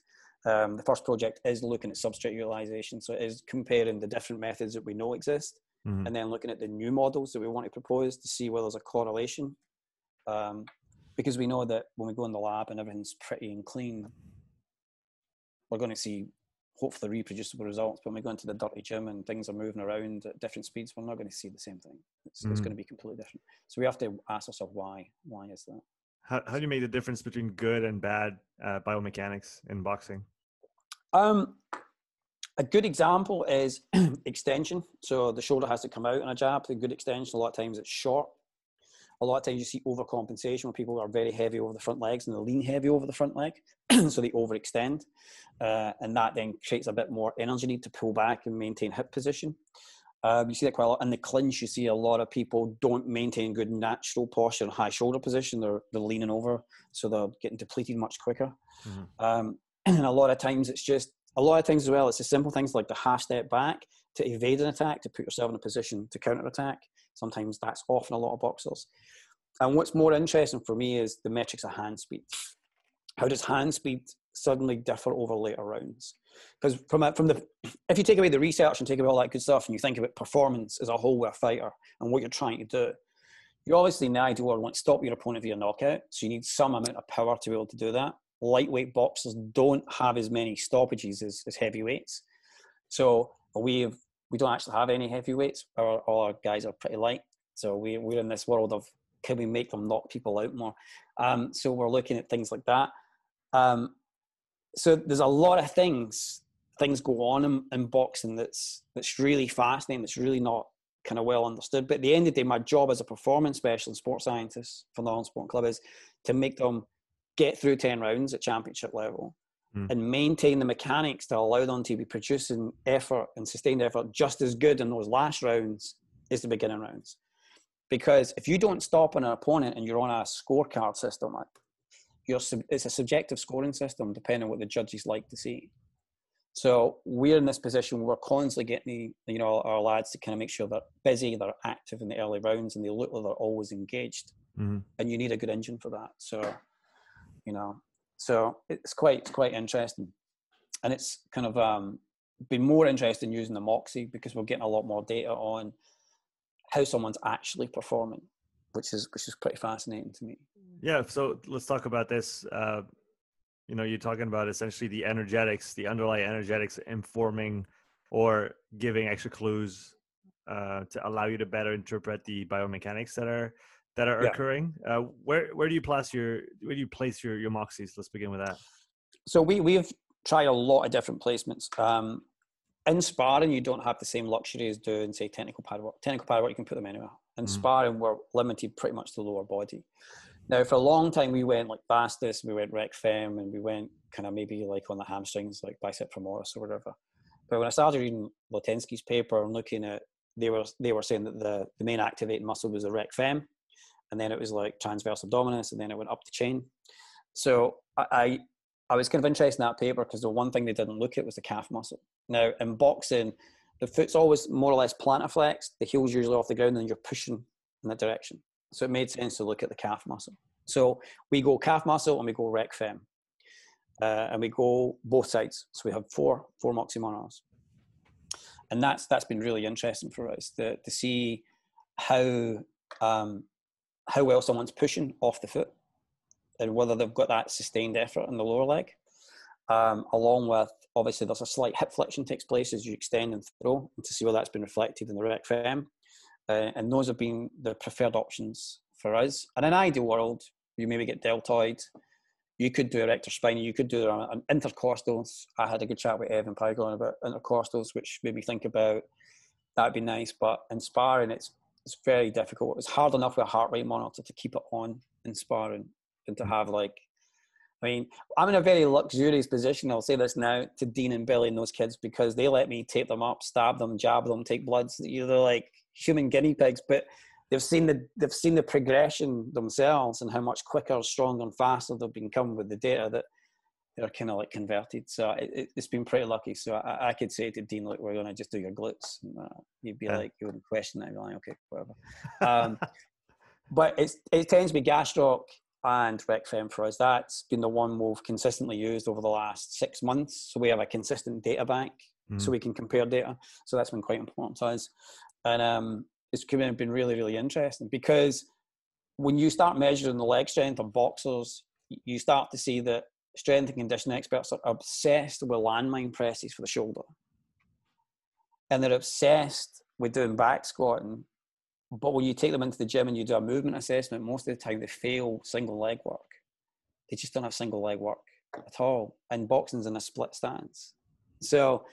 S1: Um, the first project is looking at substrate utilization, so it is comparing the different methods that we know exist mm-hmm. and then looking at the new models that we want to propose to see whether there's a correlation. Um, because we know that when we go in the lab and everything's pretty and clean, we're going to see hopefully reproducible results. But when we go into the dirty gym and things are moving around at different speeds, we're not going to see the same thing. It's, mm-hmm. it's going to be completely different. So we have to ask ourselves why. Why is that?
S2: How, how do you make the difference between good and bad uh, biomechanics in boxing?
S1: Um, a good example is extension. So the shoulder has to come out in a jab. The good extension, a lot of times it's short. A lot of times you see overcompensation where people are very heavy over the front legs and they lean heavy over the front leg. so they overextend. Uh, and that then creates a bit more energy need to pull back and maintain hip position. Um, you see that quite a lot. In the clinch, you see a lot of people don't maintain good natural posture and high shoulder position. They're, they're leaning over, so they're getting depleted much quicker. Mm-hmm. Um, and a lot of times it's just a lot of things as well, it's the simple things like the half step back to evade an attack, to put yourself in a position to counter attack. Sometimes that's often a lot of boxers. And what's more interesting for me is the metrics of hand speed. How does hand speed suddenly differ over later rounds? Because from from the if you take away the research and take away all that good stuff, and you think about performance as a whole with a fighter and what you're trying to do, you obviously in the ideal world want to stop your opponent via knockout. So you need some amount of power to be able to do that lightweight boxers don't have as many stoppages as, as heavyweights. So we have, we don't actually have any heavyweights. Our, all our guys are pretty light. So we, we're in this world of can we make them knock people out more? Um, so we're looking at things like that. Um, so there's a lot of things things go on in, in boxing that's that's really fascinating. That's really not kind of well understood. But at the end of the day, my job as a performance specialist, sports scientist for the Holland Sport Club is to make them get through 10 rounds at championship level mm. and maintain the mechanics to allow them to be producing effort and sustained effort just as good in those last rounds as the beginning rounds. Because if you don't stop on an opponent and you're on a scorecard system, you're, it's a subjective scoring system depending on what the judges like to see. So we're in this position where we're constantly getting the, you know our lads to kind of make sure they're busy, they're active in the early rounds, and they look like they're always engaged. Mm-hmm. And you need a good engine for that. So you know. So it's quite it's quite interesting, and it's kind of um, been more interesting using the Moxy because we're getting a lot more data on how someone's actually performing, which is which is pretty fascinating to me.
S2: Yeah. So let's talk about this. Uh, you know, you're talking about essentially the energetics, the underlying energetics informing or giving extra clues uh, to allow you to better interpret the biomechanics that are that are yeah. occurring. Uh, where where do you place your where do you place your your moxies? Let's begin with that.
S1: So we we've tried a lot of different placements. Um, in sparring, you don't have the same luxury as doing say technical pad work. Technical pad work, you can put them anywhere. In mm-hmm. sparring, we're limited pretty much to the lower body. Now, for a long time, we went like Vastus, we went Rec Fem, and we went kind of maybe like on the hamstrings, like bicep femoris or whatever. But when I started reading Lenetsky's paper and looking at, they were they were saying that the, the main activating muscle was the Rec Fem, and then it was like transverse abdominis, and then it went up the chain. So I I was kind of interested in that paper because the one thing they didn't look at was the calf muscle. Now in boxing, the foot's always more or less plantar flexed, the heel's usually off the ground, and you're pushing in that direction. So it made sense to look at the calf muscle. So we go calf muscle and we go rec fem. Uh, and we go both sides. So we have four four moxy. And that's that's been really interesting for us to, to see how um, how well someone's pushing off the foot and whether they've got that sustained effort in the lower leg. Um, along with obviously there's a slight hip flexion takes place as you extend and throw and to see whether that's been reflected in the rec fem. Uh, and those have been the preferred options for us. In an ideal world, you maybe get deltoid, you could do erector spine, you could do an intercostals. I had a good chat with Evan Peikon about intercostals, which made me think about that'd be nice. But in sparring, it's it's very difficult. It was hard enough with a heart rate monitor to keep it on in sparring and to mm-hmm. have like I mean, I'm in a very luxurious position. I'll say this now to Dean and Billy and those kids because they let me tape them up, stab them, jab them, take bloods. They're like human guinea pigs, but they've seen the they've seen the progression themselves and how much quicker, stronger, and faster they've become with the data that they're kind of like converted. So it, has been pretty lucky. So I, I, could say to Dean, look, we're going to just do your glutes. And, uh, you'd be yeah. like, you wouldn't question it. You'd be like, okay, whatever. Um, but it's, it tends to be gastroc and RecFem for us. That's been the one we've consistently used over the last six months. So we have a consistent data bank mm. so we can compare data. So that's been quite important to us. And um, it's been really, really interesting because when you start measuring the leg strength of boxers, you start to see that strength and conditioning experts are obsessed with landmine presses for the shoulder. And they're obsessed with doing back squatting but when you take them into the gym and you do a movement assessment, most of the time they fail single leg work. They just don't have single leg work at all. And boxing's in a split stance. So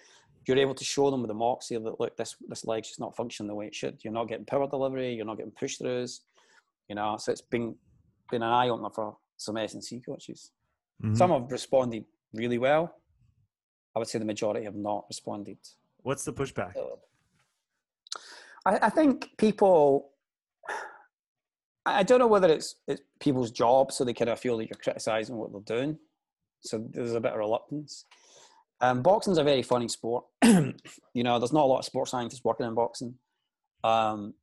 S1: you're able to show them with the moxie that look, this this leg's just not functioning the way it should. You're not getting power delivery, you're not getting push throughs, you know. So it's been been an eye opener for some S and C coaches. Mm-hmm. Some have responded really well. I would say the majority have not responded.
S2: What's the pushback?
S1: I, I think people. I don't know whether it's, it's people's job, so they kind of feel that you're criticizing what they're doing. So there's a bit of reluctance. Um, boxing's a very funny sport. you know, there's not a lot of sports scientists working in boxing, um,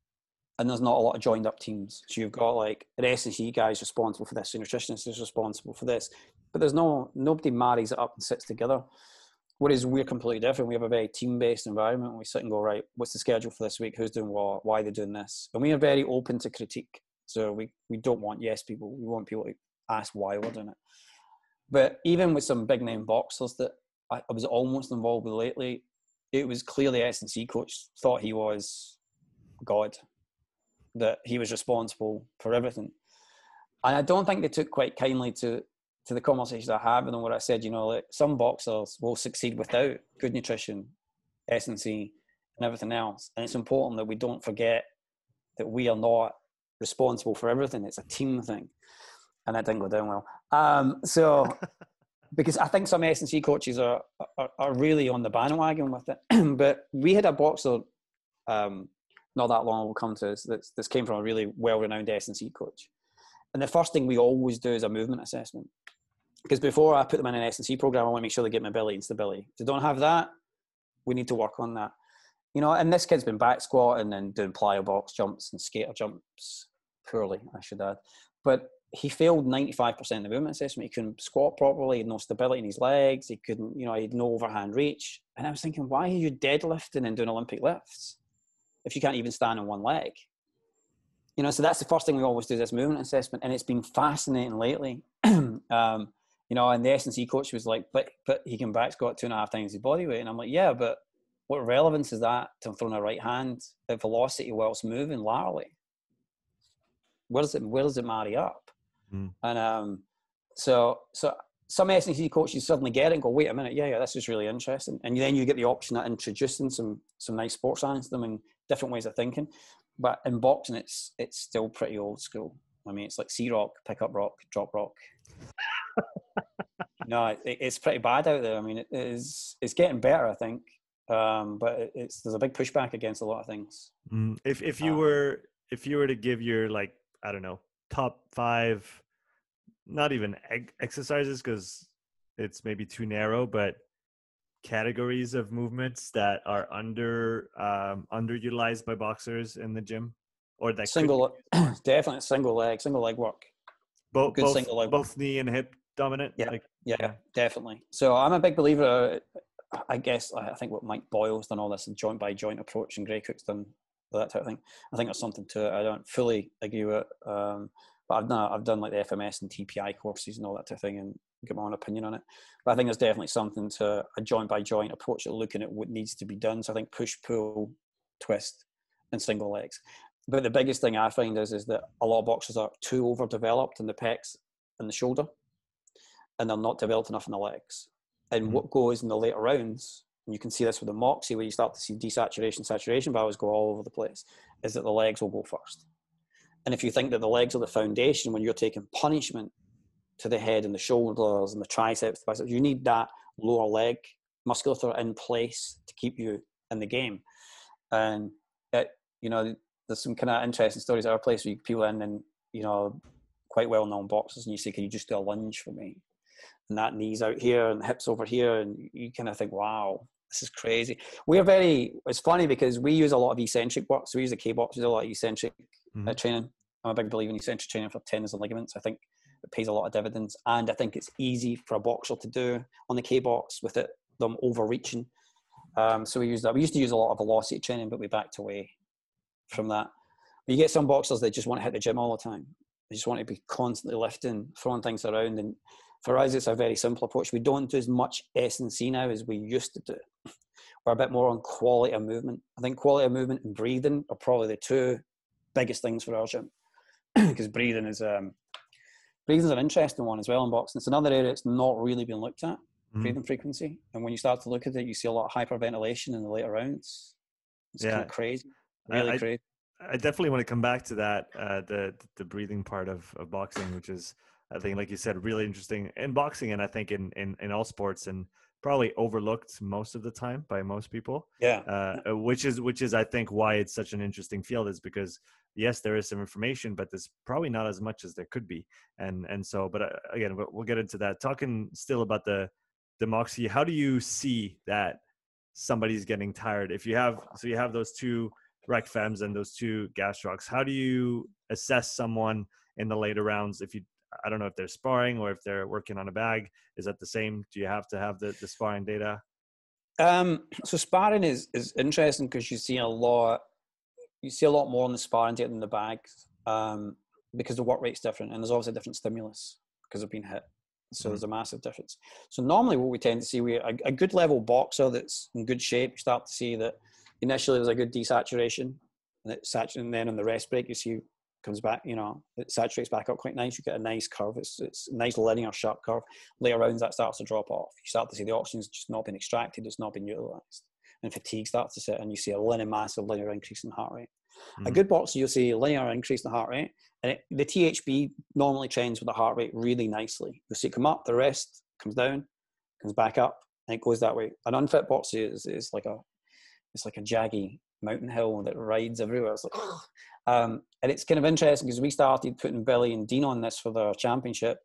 S1: and there's not a lot of joined up teams. So you've got like an S and responsible for this, a nutritionist is responsible for this, but there's no nobody marries it up and sits together. Whereas we're completely different. We have a very team-based environment. We sit and go, right, what's the schedule for this week? Who's doing what? Why are they doing this? And we are very open to critique. So we, we don't want yes people. We want people to ask why we're doing it. But even with some big name boxers that I, I was almost involved with lately, it was clear the S and C coach thought he was God, that he was responsible for everything. And I don't think they took quite kindly to to the conversations I have and what I said, you know, like some boxers will succeed without good nutrition, S&C, and everything else. And it's important that we don't forget that we are not responsible for everything. It's a team thing. And that didn't go down well. Um, so, because I think some S&C coaches are, are, are really on the bandwagon with it. but we had a boxer um, not that long will come to us this, this came from a really well-renowned S&C coach. And the first thing we always do is a movement assessment because before I put them in an S&C program, I want to make sure they get mobility and stability. If they don't have that, we need to work on that. You know, and this kid's been back squatting and doing plyo box jumps and skater jumps poorly, I should add. But he failed 95% of the movement assessment. He couldn't squat properly, he had no stability in his legs, he couldn't, you know, he had no overhand reach. And I was thinking, why are you deadlifting and doing Olympic lifts if you can't even stand on one leg? You know, so that's the first thing we always do this movement assessment. And it's been fascinating lately. um, you know, and the S&C coach was like, but but he can back squat two and a half times his body weight. And I'm like, yeah, but what relevance is that to throwing a right hand at velocity whilst moving laterally? Where does it where does it marry up? Mm. And um, so so some S&C coaches suddenly get it and go, wait a minute, yeah, yeah, this is really interesting. And then you get the option of introducing some some nice sports science to them and different ways of thinking. But in boxing, it's it's still pretty old school. I mean, it's like C rock, pick up rock, drop rock. no, it, it's pretty bad out there. I mean, it is. It's getting better, I think, um, but it's there's a big pushback against a lot of things.
S2: Mm, if if you um, were if you were to give your like I don't know top five, not even exercises because it's maybe too narrow, but categories of movements that are under um, underutilized by boxers in the gym, or that
S1: single definitely single leg, single leg work.
S2: Both, Good both, single leg both knee and hip dominant.
S1: Yeah, like, yeah, yeah, definitely. So I'm a big believer. I guess I think what Mike Boyle's done all this joint by joint approach, and Gray Cook's done that type of thing. I think there's something to it. I don't fully agree with it, um, but I've done I've done like the FMS and TPI courses and all that type of thing, and get my own opinion on it. But I think there's definitely something to a joint by joint approach at looking at what needs to be done. So I think push, pull, twist, and single legs. But the biggest thing I find is is that a lot of boxers are too overdeveloped in the pecs and the shoulder, and they're not developed enough in the legs. And mm-hmm. what goes in the later rounds, and you can see this with the moxie where you start to see desaturation, saturation values go all over the place, is that the legs will go first. And if you think that the legs are the foundation when you're taking punishment to the head and the shoulders and the triceps, the biceps, you need that lower leg musculature in place to keep you in the game. And it, you know, there's some kind of interesting stories at our place where people in and you know quite well known boxers and you say, "Can you just do a lunge for me?" And that knees out here and hips over here, and you kind of think, "Wow, this is crazy." We're very. It's funny because we use a lot of eccentric work. So we use a K box. We do a lot of eccentric uh, mm-hmm. uh, training. I'm a big believer in eccentric training for tendons and ligaments. I think it pays a lot of dividends, and I think it's easy for a boxer to do on the K box with it them overreaching. Um, so we use that. We used to use a lot of velocity training, but we backed away from that. But you get some boxers that just want to hit the gym all the time. They just want to be constantly lifting, throwing things around. And for us, it's a very simple approach. We don't do as much S and C now as we used to do. We're a bit more on quality of movement. I think quality of movement and breathing are probably the two biggest things for our gym because breathing is um, breathing is an interesting one as well in boxing. It's another area that's not really been looked at. Mm. Breathing frequency, and when you start to look at it, you see a lot of hyperventilation in the later rounds. It's yeah. kind of crazy, really
S2: I,
S1: crazy.
S2: I definitely want to come back to that uh, the the breathing part of, of boxing, which is I think, like you said, really interesting in boxing, and I think in in, in all sports, and probably overlooked most of the time by most people.
S1: Yeah.
S2: Uh, uh, which is which is I think why it's such an interesting field is because yes, there is some information, but there's probably not as much as there could be, and and so, but uh, again, we'll, we'll get into that. Talking still about the democracy, how do you see that somebody's getting tired if you have so you have those two rec fems and those two gastrocs. How do you assess someone in the later rounds if you I don't know if they're sparring or if they're working on a bag. Is that the same? Do you have to have the, the sparring data?
S1: Um, so sparring is is interesting because you see a lot you see a lot more on the sparring data than the bags um, because the work rate's different and there's obviously a different stimulus because of being hit. So mm-hmm. there's a massive difference. So normally what we tend to see we a, a good level boxer that's in good shape, you start to see that initially there's a good desaturation, and, it sat- and then on the rest break you see comes back, you know, it saturates back up quite nice. You get a nice curve. It's it's a nice linear sharp curve. Later rounds that starts to drop off. You start to see the oxygen's just not been extracted. It's not been utilized, and fatigue starts to set, and you see a linear massive linear increase in heart rate. Mm. A good boxer, you'll see a linear increase in heart rate, and it, the THB normally trends with the heart rate really nicely. You'll see it come up, the rest comes down, comes back up, and it goes that way. An unfit boxer is, is like a it's like a jaggy mountain hill that rides everywhere. It's like, um, and it's kind of interesting because we started putting Billy and Dean on this for the championship.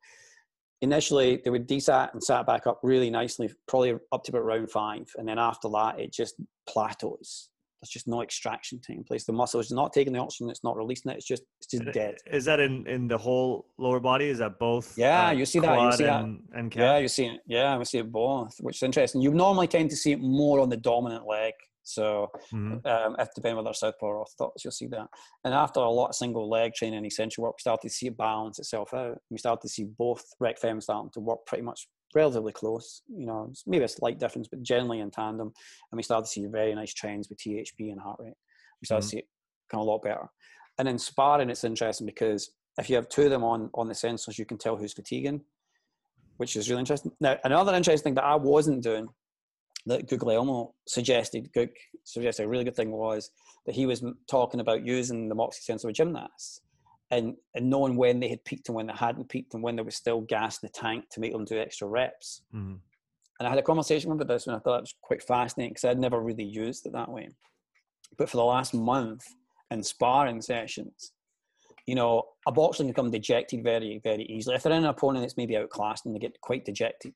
S1: Initially, they would desat and sat back up really nicely, probably up to about round five, and then after that, it just plateaus. There's just no extraction taking place. The muscle is not taking the oxygen; it's not releasing it. It's just it's just dead.
S2: Is that in in the whole lower body? Is that both?
S1: Yeah, uh, you see that. You see
S2: and, that. And
S1: yeah, you see it. Yeah, we see it both, which is interesting. You normally tend to see it more on the dominant leg so mm-hmm. um, if depending whether southpaw or orthodox, you'll see that. And after a lot of single leg training and eccentric work, we start to see it balance itself out. We start to see both rec fem starting to work pretty much relatively close. You know, maybe a slight difference, but generally in tandem. And we start to see very nice trends with THB and heart rate. We start mm-hmm. to see it kind of a lot better. And in sparring, it's interesting because if you have two of them on on the sensors, you can tell who's fatiguing, which is really interesting. Now, another interesting thing that I wasn't doing that Guglielmo suggested, Gug suggested a really good thing was that he was talking about using the Moxy sensor with gymnasts. and and knowing when they had peaked and when they hadn't peaked and when there was still gas in the tank to make them do extra reps.
S2: Mm-hmm.
S1: And I had a conversation with this and I thought it was quite fascinating because I'd never really used it that way. But for the last month in sparring sessions, you know, a boxer can become dejected very, very easily. If they're in an opponent that's maybe outclassed and they get quite dejected.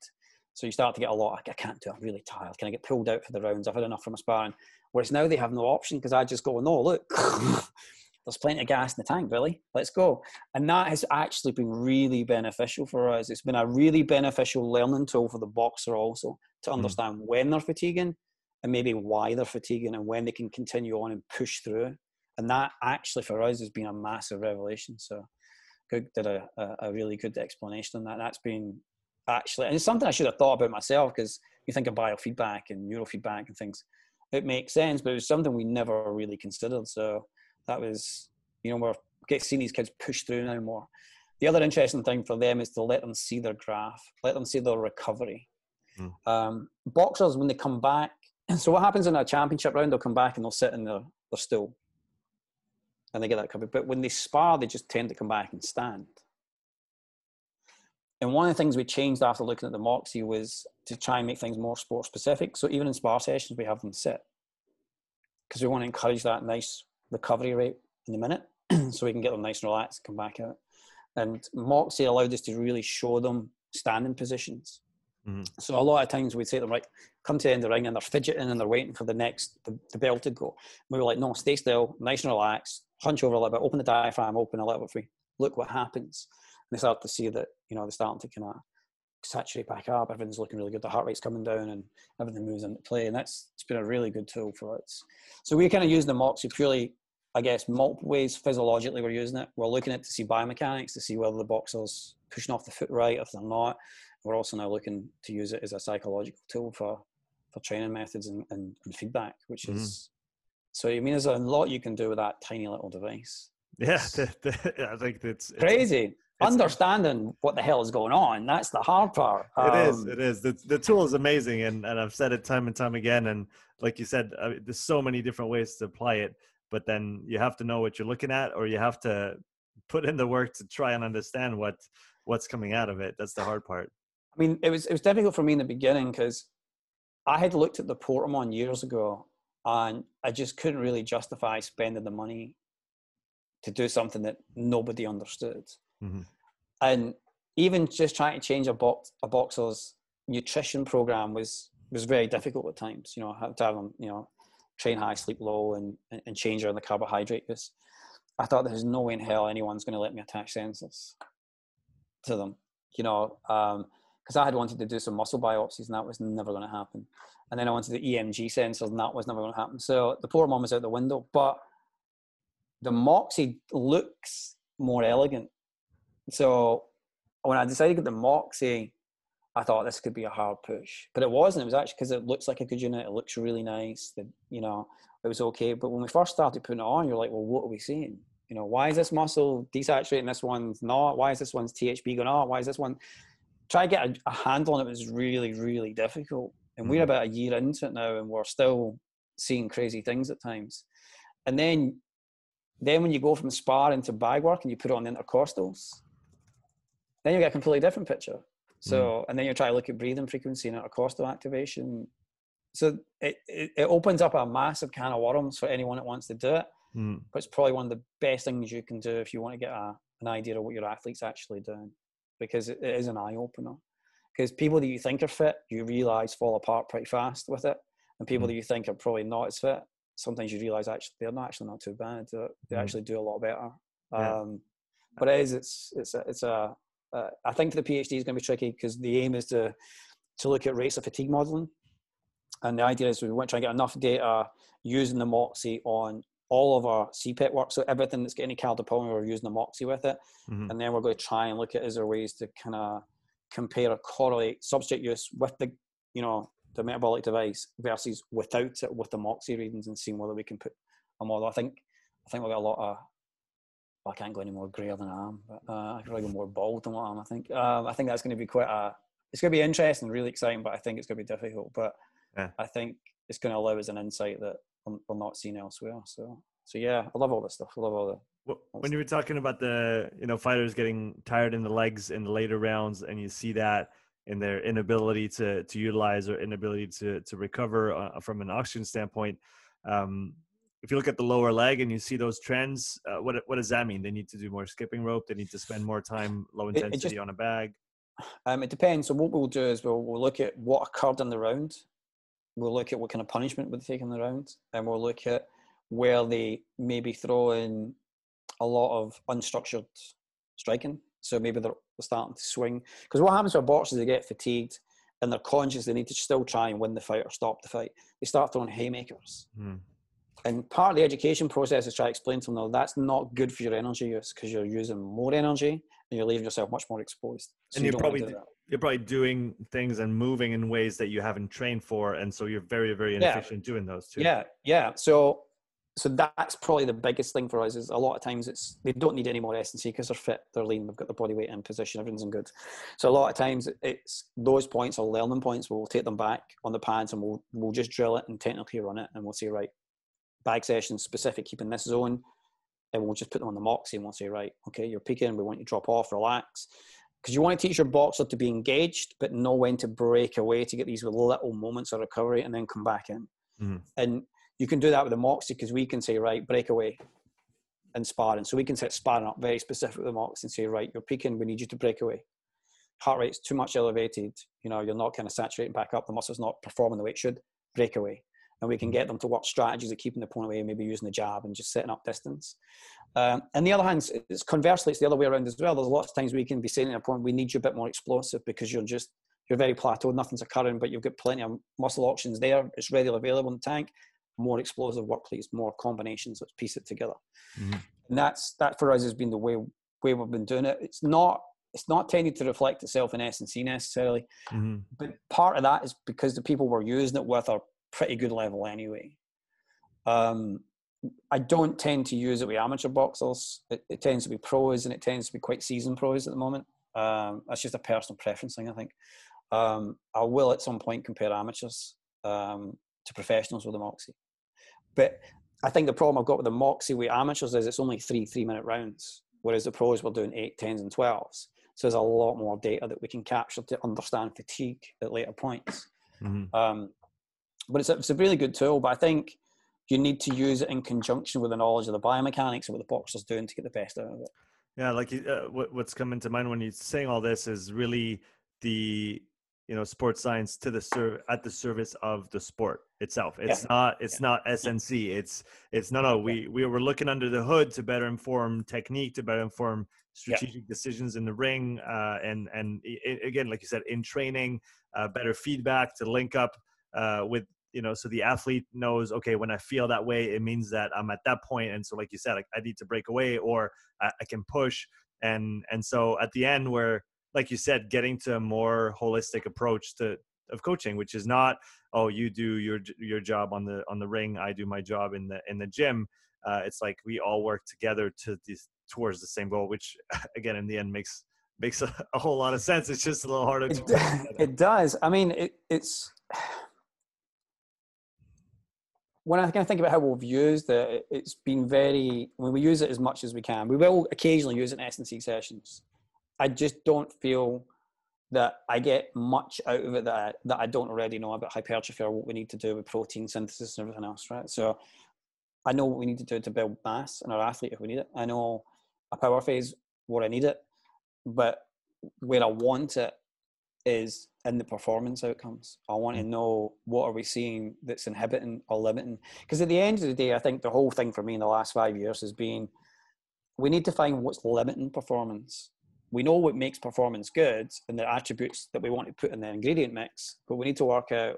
S1: So you start to get a lot, I can't do it, I'm really tired. Can I get pulled out for the rounds? I've had enough from a sparring. Whereas now they have no option because I just go, no, look, there's plenty of gas in the tank, Billy. Let's go. And that has actually been really beneficial for us. It's been a really beneficial learning tool for the boxer also to hmm. understand mm. when they're fatiguing and maybe why they're fatiguing and when they can continue on and push through. And that actually for us has been a massive revelation. So Good did a, a, a really good explanation on that. That's been actually, and it's something I should have thought about myself because you think of biofeedback and neurofeedback and things. It makes sense, but it was something we never really considered. So that was, you know, we're getting seeing these kids push through now more. The other interesting thing for them is to let them see their graph, let them see their recovery. Mm. Um, boxers, when they come back, so what happens in a championship round, they'll come back and they'll sit in their, their stool and they get that covered. But when they spar, they just tend to come back and stand. And one of the things we changed after looking at the Moxy was to try and make things more sport specific. So even in spar sessions, we have them sit because we want to encourage that nice recovery rate in the minute so we can get them nice and relaxed, and come back out. And Moxy allowed us to really show them standing positions. Mm-hmm. So a lot of times we'd say to them, right, come to the end of the ring and they're fidgeting and they're waiting for the next, the, the bell to go. And we were like, no, stay still, nice and relaxed, hunch over a little bit, open the diaphragm, open a little bit free, look what happens. And they start to see that, you know, they're starting to kind of saturate back up, everything's looking really good, the heart rate's coming down and everything moves into play. And that's, it's been a really good tool for us. So we kind of use the Moxy purely I guess, multiple ways physiologically we're using it. We're looking at to see biomechanics to see whether the boxer's pushing off the foot right, if they're not. We're also now looking to use it as a psychological tool for, for training methods and, and, and feedback, which mm-hmm. is so. I mean, there's a lot you can do with that tiny little device.
S2: Yeah, the, the, I think it's
S1: crazy. Understanding what the hell is going on, that's the hard part.
S2: Um, it is. Um, it is. The, the tool is amazing. And, and I've said it time and time again. And like you said, mean, there's so many different ways to apply it but then you have to know what you're looking at or you have to put in the work to try and understand what what's coming out of it that's the hard part
S1: i mean it was it was difficult for me in the beginning because i had looked at the portamon years ago and i just couldn't really justify spending the money to do something that nobody understood mm-hmm. And even just trying to change a box a boxer's nutrition program was was very difficult at times you know have to have them you know train high, sleep low, and, and change around the carbohydrate because I thought there's no way in hell anyone's going to let me attach sensors to them, you know, because um, I had wanted to do some muscle biopsies and that was never going to happen. And then I wanted the EMG sensors and that was never going to happen. So the Portamon was out the window, but the Moxy looks more elegant. So when I decided to get the Moxie, I thought this could be a hard push, but it wasn't. It was actually because it looks like a good unit. It looks really nice. That you know, it was okay. But when we first started putting it on, you're like, well, what are we seeing? You know, why is this muscle desaturating? This one's not. Why is this one's THB going up? Why is this one? Try to get a, a handle on it was really, really difficult. And we're mm-hmm. about a year into it now, and we're still seeing crazy things at times. And then, then when you go from spar into bag work and you put it on the intercostals, then you get a completely different picture so, mm. and then you try to look at breathing frequency and a intercostal activation. So it, it, it, opens up a massive can of worms for anyone that wants to do it. Mm. But it's probably one of the best things you can do if you want to get a, an idea of what your athlete's actually doing, because it, it is an eye opener. Because people that you think are fit, you realize fall apart pretty fast with it, and people mm. that you think are probably not as fit, sometimes you realize actually they're not actually not too bad. They, they mm. actually do a lot better. Yeah. Um, but it is it's it's a, it's a uh, I think the PhD is going to be tricky because the aim is to to look at rates of fatigue modeling, and the idea is we want to try and get enough data using the Moxy on all of our CPET work. So everything that's getting cardiopulmonary, we're using the Moxy with it, mm-hmm. and then we're going to try and look at is there ways to kind of compare or correlate substrate use with the you know the metabolic device versus without it with the Moxy readings and seeing whether we can put a model. I think I think we've got a lot of well, I can't go any more grey than I am, but uh, I can probably go more bald than what I am. I think. Um, I think that's going to be quite a. It's going to be interesting, really exciting, but I think it's going to be difficult. But yeah. I think it's going to allow us an insight that we're not seeing elsewhere. So, so yeah, I love all this stuff. I love all the
S2: when you were talking about the you know fighters getting tired in the legs in the later rounds and you see that in their inability to to utilize or inability to to recover uh, from an oxygen standpoint um, if you look at the lower leg and you see those trends uh, what what does that mean they need to do more skipping rope they need to spend more time low intensity it, it just, on a bag
S1: um, it depends so what we'll do is we'll, we'll look at what occurred in the round we'll look at what kind of punishment would they take in the round and we'll look at where they maybe throw in a lot of unstructured striking. So maybe they're starting to swing. Because what happens with boxers, they get fatigued and they're conscious they need to still try and win the fight or stop the fight. They start throwing haymakers. Mm. And part of the education process is try to explain to them, no, that's not good for your energy use because you're using more energy and you're leaving yourself much more exposed.
S2: So and you're probably you're probably doing things and moving in ways that you haven't trained for, and so you're very very inefficient yeah. doing those too.
S1: Yeah, yeah. So so that's probably the biggest thing for us is a lot of times it's they don't need any more S&C because they're fit, they're lean, they've got their body weight in position, everything's in good. So a lot of times it's those points are learning points. We'll take them back on the pads and we'll we'll just drill it and technically run it and we'll say right, bag session specific, keeping this zone, and we'll just put them on the moxie and we'll say right, okay, you're peaking, we want you to drop off, relax. Because you want to teach your boxer to be engaged, but know when to break away to get these little moments of recovery and then come back in. Mm-hmm. And you can do that with the Moxie because we can say, right, break away and sparring. So we can set sparring up very specific with the Moxie and say, right, you're peaking, we need you to break away. Heart rate's too much elevated, you know, you're not kind of saturating back up, the muscle's not performing the way it should, break away. And we can get them to work strategies of keeping the opponent away, maybe using the jab and just setting up distance. Um, and the other hand, it's conversely, it's the other way around as well. There's lots of times we can be saying to a opponent, we need you a bit more explosive because you're just you're very plateaued, nothing's occurring, but you've got plenty of muscle options there. It's readily available in the tank more explosive work please, more combinations. Let's piece it together. Mm-hmm. And that's that for us has been the way way we've been doing it. It's not it's not tended to reflect itself in S&C necessarily, mm-hmm. but part of that is because the people we're using it with are pretty good level anyway. Um, I don't tend to use it with amateur boxers. It, it, tends to be pros and it tends to be quite seasoned pros at the moment. Um, that's just a personal preference thing, I think. Um, I will at some point compare amateurs um, to professionals with the Moxie. But I think the problem I've got with the Moxie with amateurs is it's only three three minute rounds, whereas the pros were doing eight, tens, and twelves. So there's a lot more data that we can capture to understand fatigue at later points. Mm-hmm. Um, but it's a, it's a really good tool. But I think you need to use it in conjunction with the knowledge of the biomechanics of what the boxer's doing to get the best out of it.
S2: Yeah, like uh, what, what's coming to mind when you're saying all this is really the you know sports science to the serve at the service of the sport itself it's yeah. not it's yeah. not S&C it's it's no no we we were looking under the hood to better inform technique to better inform strategic yeah. decisions in the ring uh, and and again like you said in training uh, better feedback to link up uh, with you know so the athlete knows okay when i feel that way it means that i'm at that point and so like you said like, i need to break away or I, I can push and and so at the end where like you said, getting to a more holistic approach to of coaching, which is not oh you do your your job on the on the ring, I do my job in the in the gym. Uh, it's like we all work together to this, towards the same goal, which again in the end makes makes a, a whole lot of sense. It's just a little harder.
S1: It, it does. I mean, it, it's when I kind of think about how we've used it, it's been very. When we use it as much as we can, we will occasionally use it in S&C sessions. I just don't feel that I get much out of it that I, that I don't already know about hypertrophy or what we need to do with protein synthesis and everything else, right? So I know what we need to do to build mass in our athlete if we need it. I know a power phase where I need it, but where I want it is in the performance outcomes. I want to mm. know what are we seeing that's inhibiting or limiting. Because at the end of the day, I think the whole thing for me in the last five years has been we need to find what's limiting performance we know what makes performance good and the attributes that we want to put in the ingredient mix, but we need to work out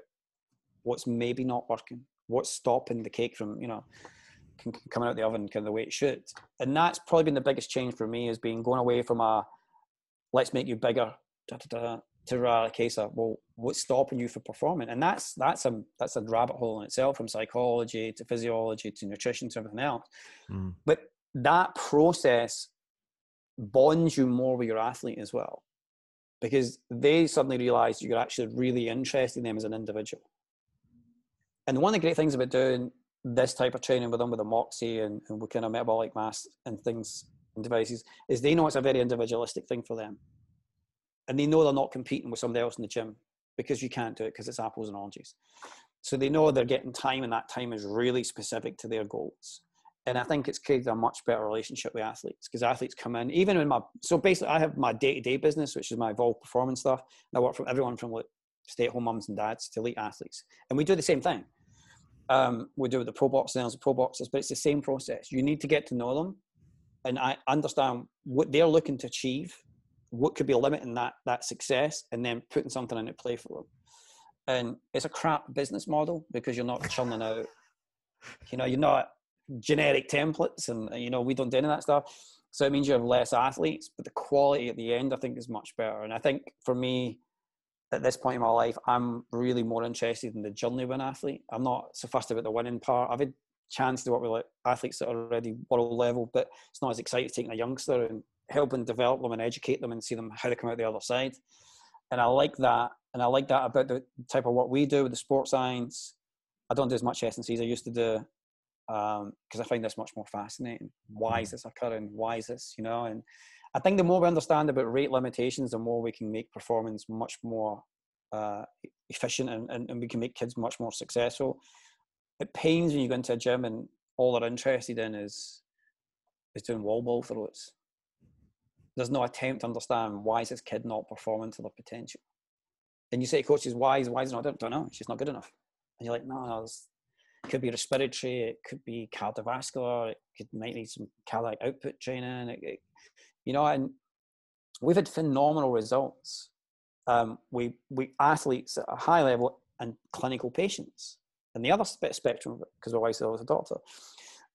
S1: what's maybe not working, what's stopping the cake from, you know, coming out the oven kind of the way it should. And that's probably been the biggest change for me is being going away from a let's make you bigger da, da, da, to a case of well, what's stopping you from performing? And that's that's a that's a rabbit hole in itself from psychology to physiology to nutrition to everything else. Mm. But that process bonds you more with your athlete as well because they suddenly realize you're actually really interested in them as an individual. And one of the great things about doing this type of training with them with the Moxy and, and with kind of metabolic mass and things and devices is they know it's a very individualistic thing for them. And they know they're not competing with somebody else in the gym because you can't do it because it's apples and oranges. So they know they're getting time and that time is really specific to their goals. And I think it's created a much better relationship with athletes because athletes come in, even in my, so basically I have my day-to-day business, which is my Evolve performance stuff. And I work from everyone from like stay-at-home mums and dads to elite athletes. And we do the same thing. Um, we do with the pro boxers and pro boxers, but it's the same process. You need to get to know them and I understand what they're looking to achieve, what could be limiting that that success, and then putting something into play for them and it's a crap business model because you're not churning out you know you're not generic templates and you know we don't do any of that stuff. So it means you have less athletes but the quality at the end i think is much better. And i think for me at this point in my life i'm really more interested in the journey of an athlete. I'm not so fussed about the winning part. I've had chance to work with like athletes that are already world level but it's not as exciting taking a youngster and helping develop them and educate them and see them how they come out the other side and i like that and I like that about the type of work we do with the sports science. I don't do as much S and C's I used to do because um, I find this much more fascinating. Why is mm. this occurring? Why is this? You know, and I think the more we understand about rate limitations, the more we can make performance much more uh, efficient, and, and, and we can make kids much more successful. It pains when you go into a gym and all they're interested in is is doing wall ball throws. There's no attempt to understand why is this kid not performing to their potential and you say to coaches, why is why is not? I don't know. Just not good enough. And you're like, no, no it could be respiratory, it could be cardiovascular, it could might need some cardiac output training. It, it, you know, and we've had phenomenal results. Um, we we athletes at a high level and clinical patients, and the other spectrum because my wife was a doctor,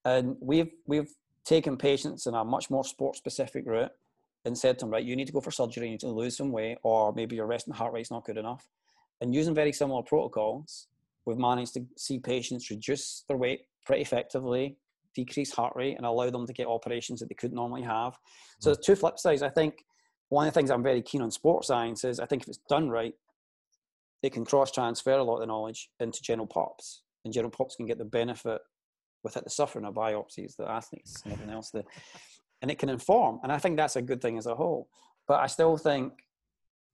S1: and we've we've taken patients in a much more sport specific route and said to him, right, you need to go for surgery, you need to lose some weight, or maybe your resting heart rate's not good enough. And using very similar protocols, we've managed to see patients reduce their weight pretty effectively, decrease heart rate, and allow them to get operations that they couldn't normally have. So hmm. there's two flip sides. I think one of the things I'm very keen on sports science is I think if it's done right, it can cross transfer a lot of the knowledge into general pops, and general pops can get the benefit without the suffering of biopsies, the athletes and everything else. The, and it can inform. And I think that's a good thing as a whole. But I still think,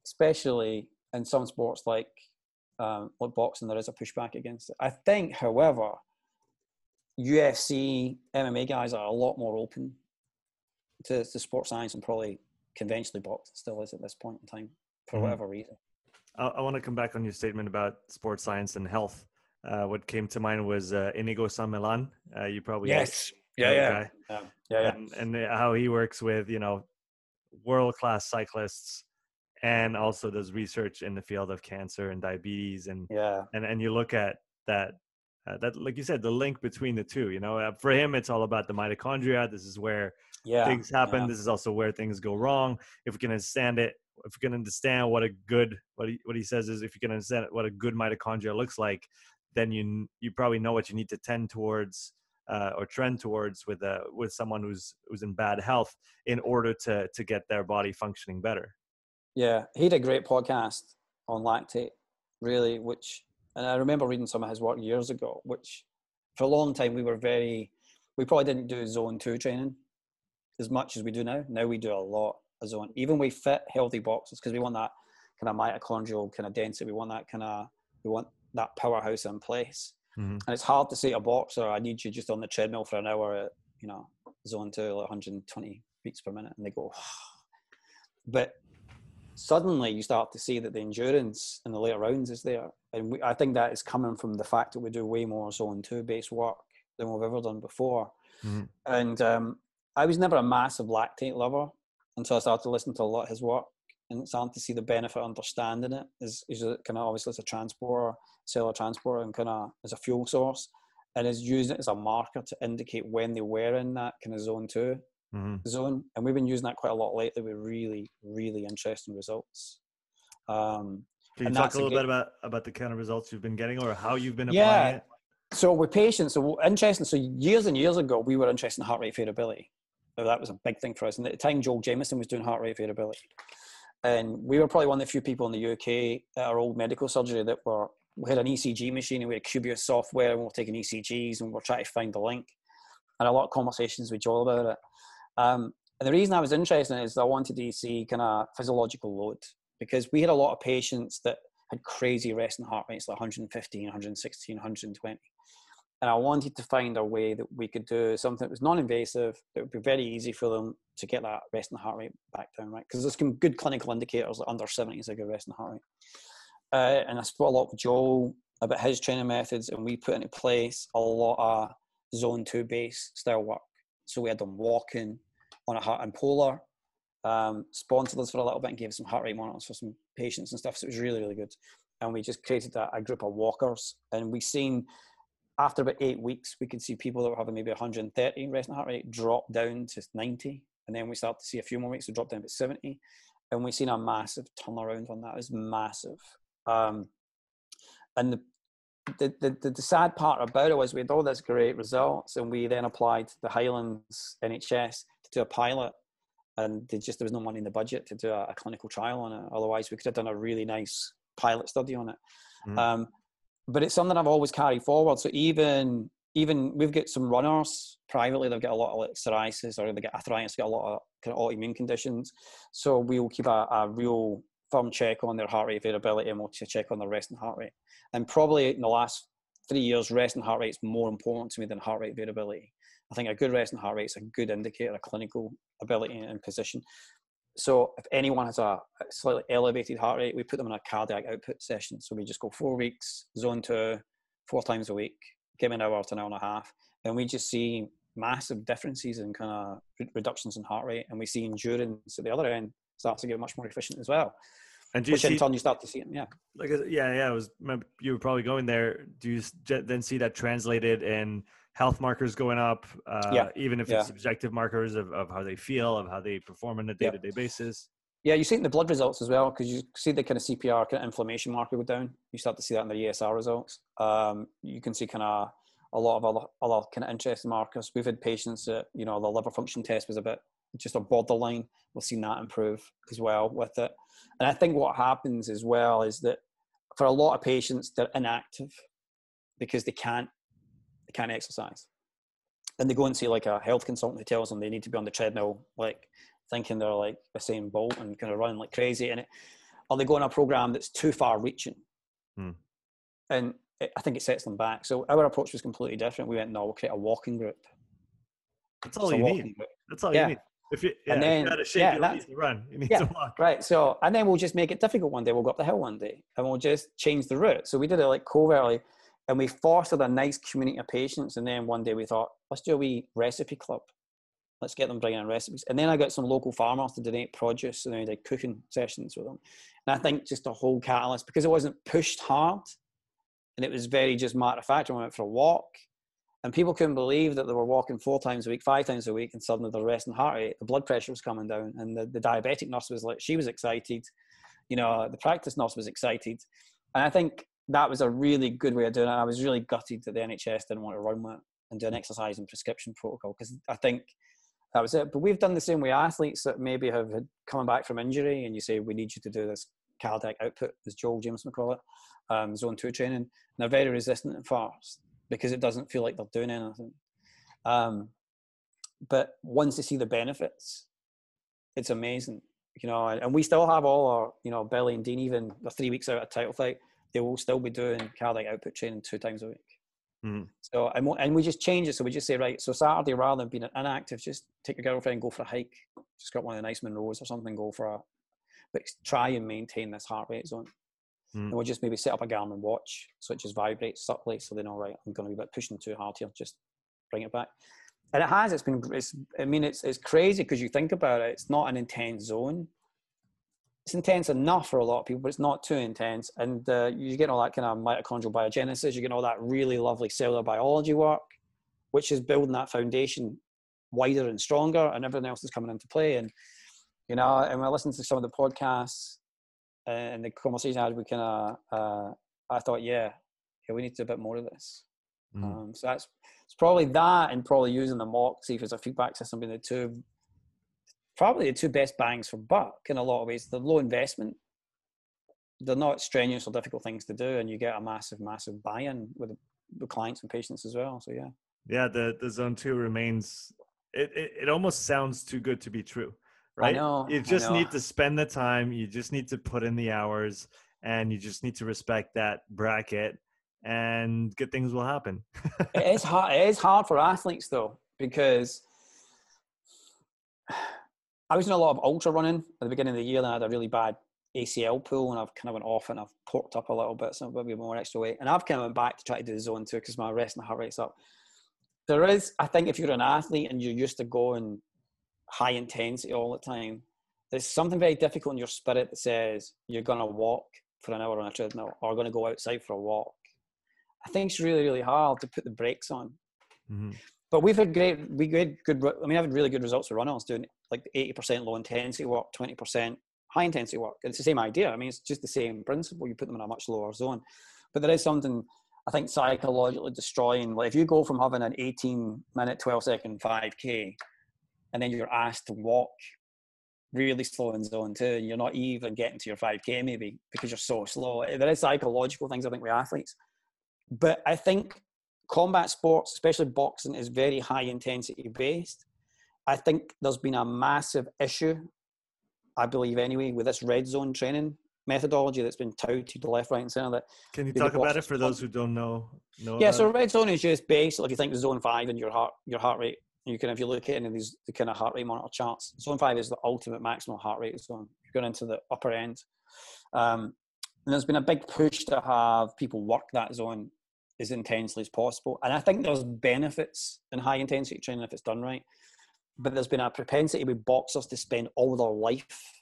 S1: especially in some sports like um, like boxing, there is a pushback against it. I think, however, UFC, MMA guys are a lot more open to, to sports science and probably conventionally boxing still is at this point in time for mm-hmm. whatever reason.
S2: I, I want to come back on your statement about sports science and health. Uh, what came to mind was uh, Inigo San Millan. Uh, you probably
S1: yes, yeah, yeah. yeah, yeah, yeah,
S2: and, and how he works with you know world class cyclists and also does research in the field of cancer and diabetes and
S1: yeah.
S2: and and you look at that uh, that like you said the link between the two you know? Uh, for him it's all about the mitochondria. This is where yeah, things happen. Yeah. this is also where things go wrong. If we can understand it if we can understand what a good what he, what he says is if you can understand what a good mitochondria looks like then you you probably know what you need to tend towards uh, or trend towards with a with someone who's who's in bad health in order to to get their body functioning better.
S1: Yeah, he had a great podcast on lactate, really, which and I remember reading some of his work years ago, which for a long time we were very we probably didn't do zone two training as much as we do now. Now we do a lot of zone. Even we fit healthy boxes because we want that kind of mitochondrial kind of density. We want that kind of we want that powerhouse in place. Mm-hmm. And it's hard to say to a boxer, I need you just on the treadmill for an hour at, you know, zone two, like 120 beats per minute. And they go, but suddenly you start to see that the endurance in the later rounds is there. And we, I think that is coming from the fact that we do way more zone two based work than we've ever done before. Mm-hmm. And um, I was never a massive lactate lover until I started to listen to a lot of his work and starting to see the benefit of understanding it is, is kind of obviously as a transporter, cellular transporter, and kind of as a fuel source, and is using it as a marker to indicate when they were in that kind of zone 2 mm-hmm. zone. And we've been using that quite a lot lately with really, really interesting results. Um,
S2: Can you talk a little bit about about the kind of results you've been getting, or how you've been applying yeah. it?
S1: So with patients, so interesting. So years and years ago, we were interested in heart rate variability. So that was a big thing for us. And at the time, Joel Jamieson was doing heart rate variability. And we were probably one of the few people in the UK at our old medical surgery that were we had an ECG machine and we had Kubios software and we we're taking ECGs and we we're trying to find the link. And a lot of conversations with Joel about it. Um, and the reason I was interested in it is I wanted to see kind of physiological load because we had a lot of patients that had crazy resting heart rates like 115, 116, 120. And I wanted to find a way that we could do something that was non-invasive, that would be very easy for them to get that resting heart rate back down, right? Because there's some good clinical indicators like under 70 is a good resting heart rate. Uh, and I spoke a lot with Joel about his training methods, and we put into place a lot of zone two base style work. So we had them walking on a heart and polar, um, sponsored us for a little bit and gave some heart rate monitors for some patients and stuff. So it was really, really good. And we just created a, a group of walkers, and we seen after about eight weeks, we could see people that were having maybe 130 resting heart rate drop down to 90. And then we start to see a few more weeks to drop down to 70. And we've seen a massive turnaround on that. It was massive. Um, and the, the, the, the, sad part about it was we had all this great results and we then applied to the Highlands NHS to do a pilot and just there was no money in the budget to do a, a, clinical trial on it. Otherwise, we could have done a really nice pilot study on it. Mm. Um, but it's something I've always carried forward. So even even we've got some runners privately. They've got a lot of like psoriasis or they get arthritis, they got a lot of kind of autoimmune conditions. So we'll keep a, a real firm check on their heart rate variability and we'll check on their resting heart rate. And probably in the last three years, resting heart rate is more important to me than heart rate variability. I think a good resting heart rate is a good indicator of clinical ability and position. So if anyone has a slightly elevated heart rate, we put them in a cardiac output session. So we just go four weeks, zone two, four times a week, give them an hour to an hour and a half, and we just see massive differences in kind of reductions in heart rate, and we see endurance at the other end starts to get much more efficient as well. And do you Which see, in turn you start to see it, yeah.
S2: Like uh, yeah, yeah. It was you were probably going there. Do you then see that translated in health markers going up, uh, yeah. even if yeah. it's subjective markers of, of how they feel, of how they perform on a day to day basis.
S1: Yeah, you see it in the blood results as well because you see the kind of CRP kind of inflammation marker go down. You start to see that in the ESR results. Um, you can see kind of a lot of other, other kind of interesting markers. We've had patients that you know the liver function test was a bit just a borderline. We've seen that improve as well with it. And I think what happens as well is that for a lot of patients, they're inactive because they can't they can't exercise. And they go and see like a health consultant who tells them they need to be on the treadmill, like thinking they're like the Usain Bolt and kind of running like crazy. And it, or they go on a program that's too far reaching. Hmm. And it, I think it sets them back. So our approach was completely different. We went, no, we'll create a walking group.
S2: That's all you need. Group. That's all yeah. you need. If you, yeah, and then, you shake, yeah, that, to run. You need yeah, to walk.
S1: Right. So, and then we'll just make it difficult one day. We'll go up the hill one day and we'll just change the route. So we did it like covertly and we fostered a nice community of patients. And then one day we thought, let's do a wee recipe club. Let's get them bringing in recipes. And then I got some local farmers to donate produce and I did cooking sessions with them. And I think just a whole catalyst because it wasn't pushed hard and it was very just matter of fact. I went for a walk and people couldn't believe that they were walking four times a week, five times a week, and suddenly the resting heart rate, the blood pressure was coming down. And the, the diabetic nurse was like, she was excited. You know, the practice nurse was excited. And I think that was a really good way of doing it. I was really gutted that the NHS didn't want to run with it and do an exercise and prescription protocol because I think that was it. But we've done the same way athletes that maybe have had coming back from injury and you say, we need you to do this cardiac output, as Joel Jamieson would call it, um, zone two training. And they're very resistant at first because it doesn't feel like they're doing anything. Um, but once they see the benefits, it's amazing, you know. And, and we still have all our, you know, Billy and Dean, even the three weeks out of title fight, they will still be doing cardiac output training two times a week. Mm. So and, and we just change it. So we just say right. So Saturday, rather than being inactive, just take your girlfriend go for a hike. Just got one of the nice Munros or something. Go for a, but try and maintain this heart rate zone. Mm. And we'll just maybe set up a Garmin watch so it just vibrates subtly, so they know right. I'm going to be pushing too hard here. Just bring it back. And it has. It's been. It's. I mean, it's it's crazy because you think about it. It's not an intense zone it's intense enough for a lot of people, but it's not too intense. And uh, you get all that kind of mitochondrial biogenesis, you get all that really lovely cellular biology work, which is building that foundation wider and stronger, and everything else is coming into play. And you know, and when I listened to some of the podcasts uh, and the conversation I had, we kind of, uh, I thought, yeah, yeah, we need to do a bit more of this. Mm. Um, so that's it's probably that, and probably using the mock, see if there's a feedback system being the two probably the two best bangs for buck in a lot of ways. The low investment they're not strenuous or difficult things to do, and you get a massive, massive buy-in with the clients and patients as well. So yeah.
S2: Yeah, the the zone two remains. It it, it almost sounds too good to be true, right?
S1: I know.
S2: You just
S1: know.
S2: need to spend the time. You just need to put in the hours, and you just need to respect that bracket, and good things will happen.
S1: it is hard. It is hard for athletes though because I was in a lot of ultra running at the beginning of the year, and I had a really bad ACL pull, and I've kind of went off and I've porked up a little bit, so maybe more extra weight, and I've kind of went back to try to do the zone two because my rest and heart rate's up. There is, I think, if you're an athlete and you're used to going high intensity all the time, there's something very difficult in your spirit that says you're going to walk for an hour on a treadmill or going to go outside for a walk. I think it's really, really hard to put the brakes on. Mm-hmm. But we've had great, we had good, I mean, I've had really good results with runners doing like 80% low intensity work, 20% high intensity work. It's the same idea. I mean, it's just the same principle. You put them in a much lower zone. But there is something, I think, psychologically destroying. Like if you go from having an 18 minute, 12 second 5K, and then you're asked to walk really slow in zone two, and you're not even getting to your 5K maybe because you're so slow. There is psychological things, I think, with athletes. But I think combat sports, especially boxing, is very high intensity based. I think there's been a massive issue, I believe anyway, with this red zone training methodology that's been touted to the left, right, and center. That
S2: can you talk about it for those who don't know? know
S1: yeah, so red zone is just basically if you think of zone five and your heart your heart rate. You can, if you look at any of these the kind of heart rate monitor charts, zone five is the ultimate maximum heart rate zone. You're going into the upper end. Um, and there's been a big push to have people work that zone as intensely as possible. And I think there's benefits in high intensity training if it's done right. But there's been a propensity with boxers to spend all their life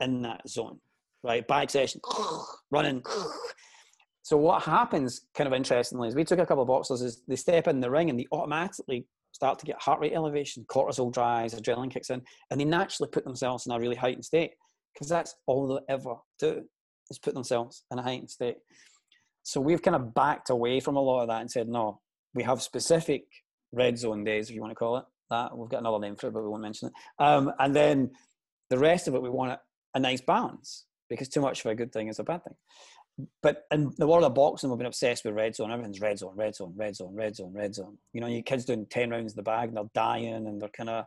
S1: in that zone, right? Back session, running. So what happens, kind of interestingly, is we took a couple of boxers, is they step in the ring and they automatically start to get heart rate elevation, cortisol dries, adrenaline kicks in, and they naturally put themselves in a really heightened state because that's all they ever do is put themselves in a heightened state. So we've kind of backed away from a lot of that and said, no, we have specific red zone days, if you want to call it that. We've got another name for it, but we won't mention it. Um, and then the rest of it, we want a, nice balance because too much of a good thing is a bad thing. But in the world of boxing, we've been obsessed with red zone. Everything's red zone, red zone, red zone, red zone, red zone. You know, your kids doing 10 rounds in the bag and they're dying and they're kind of,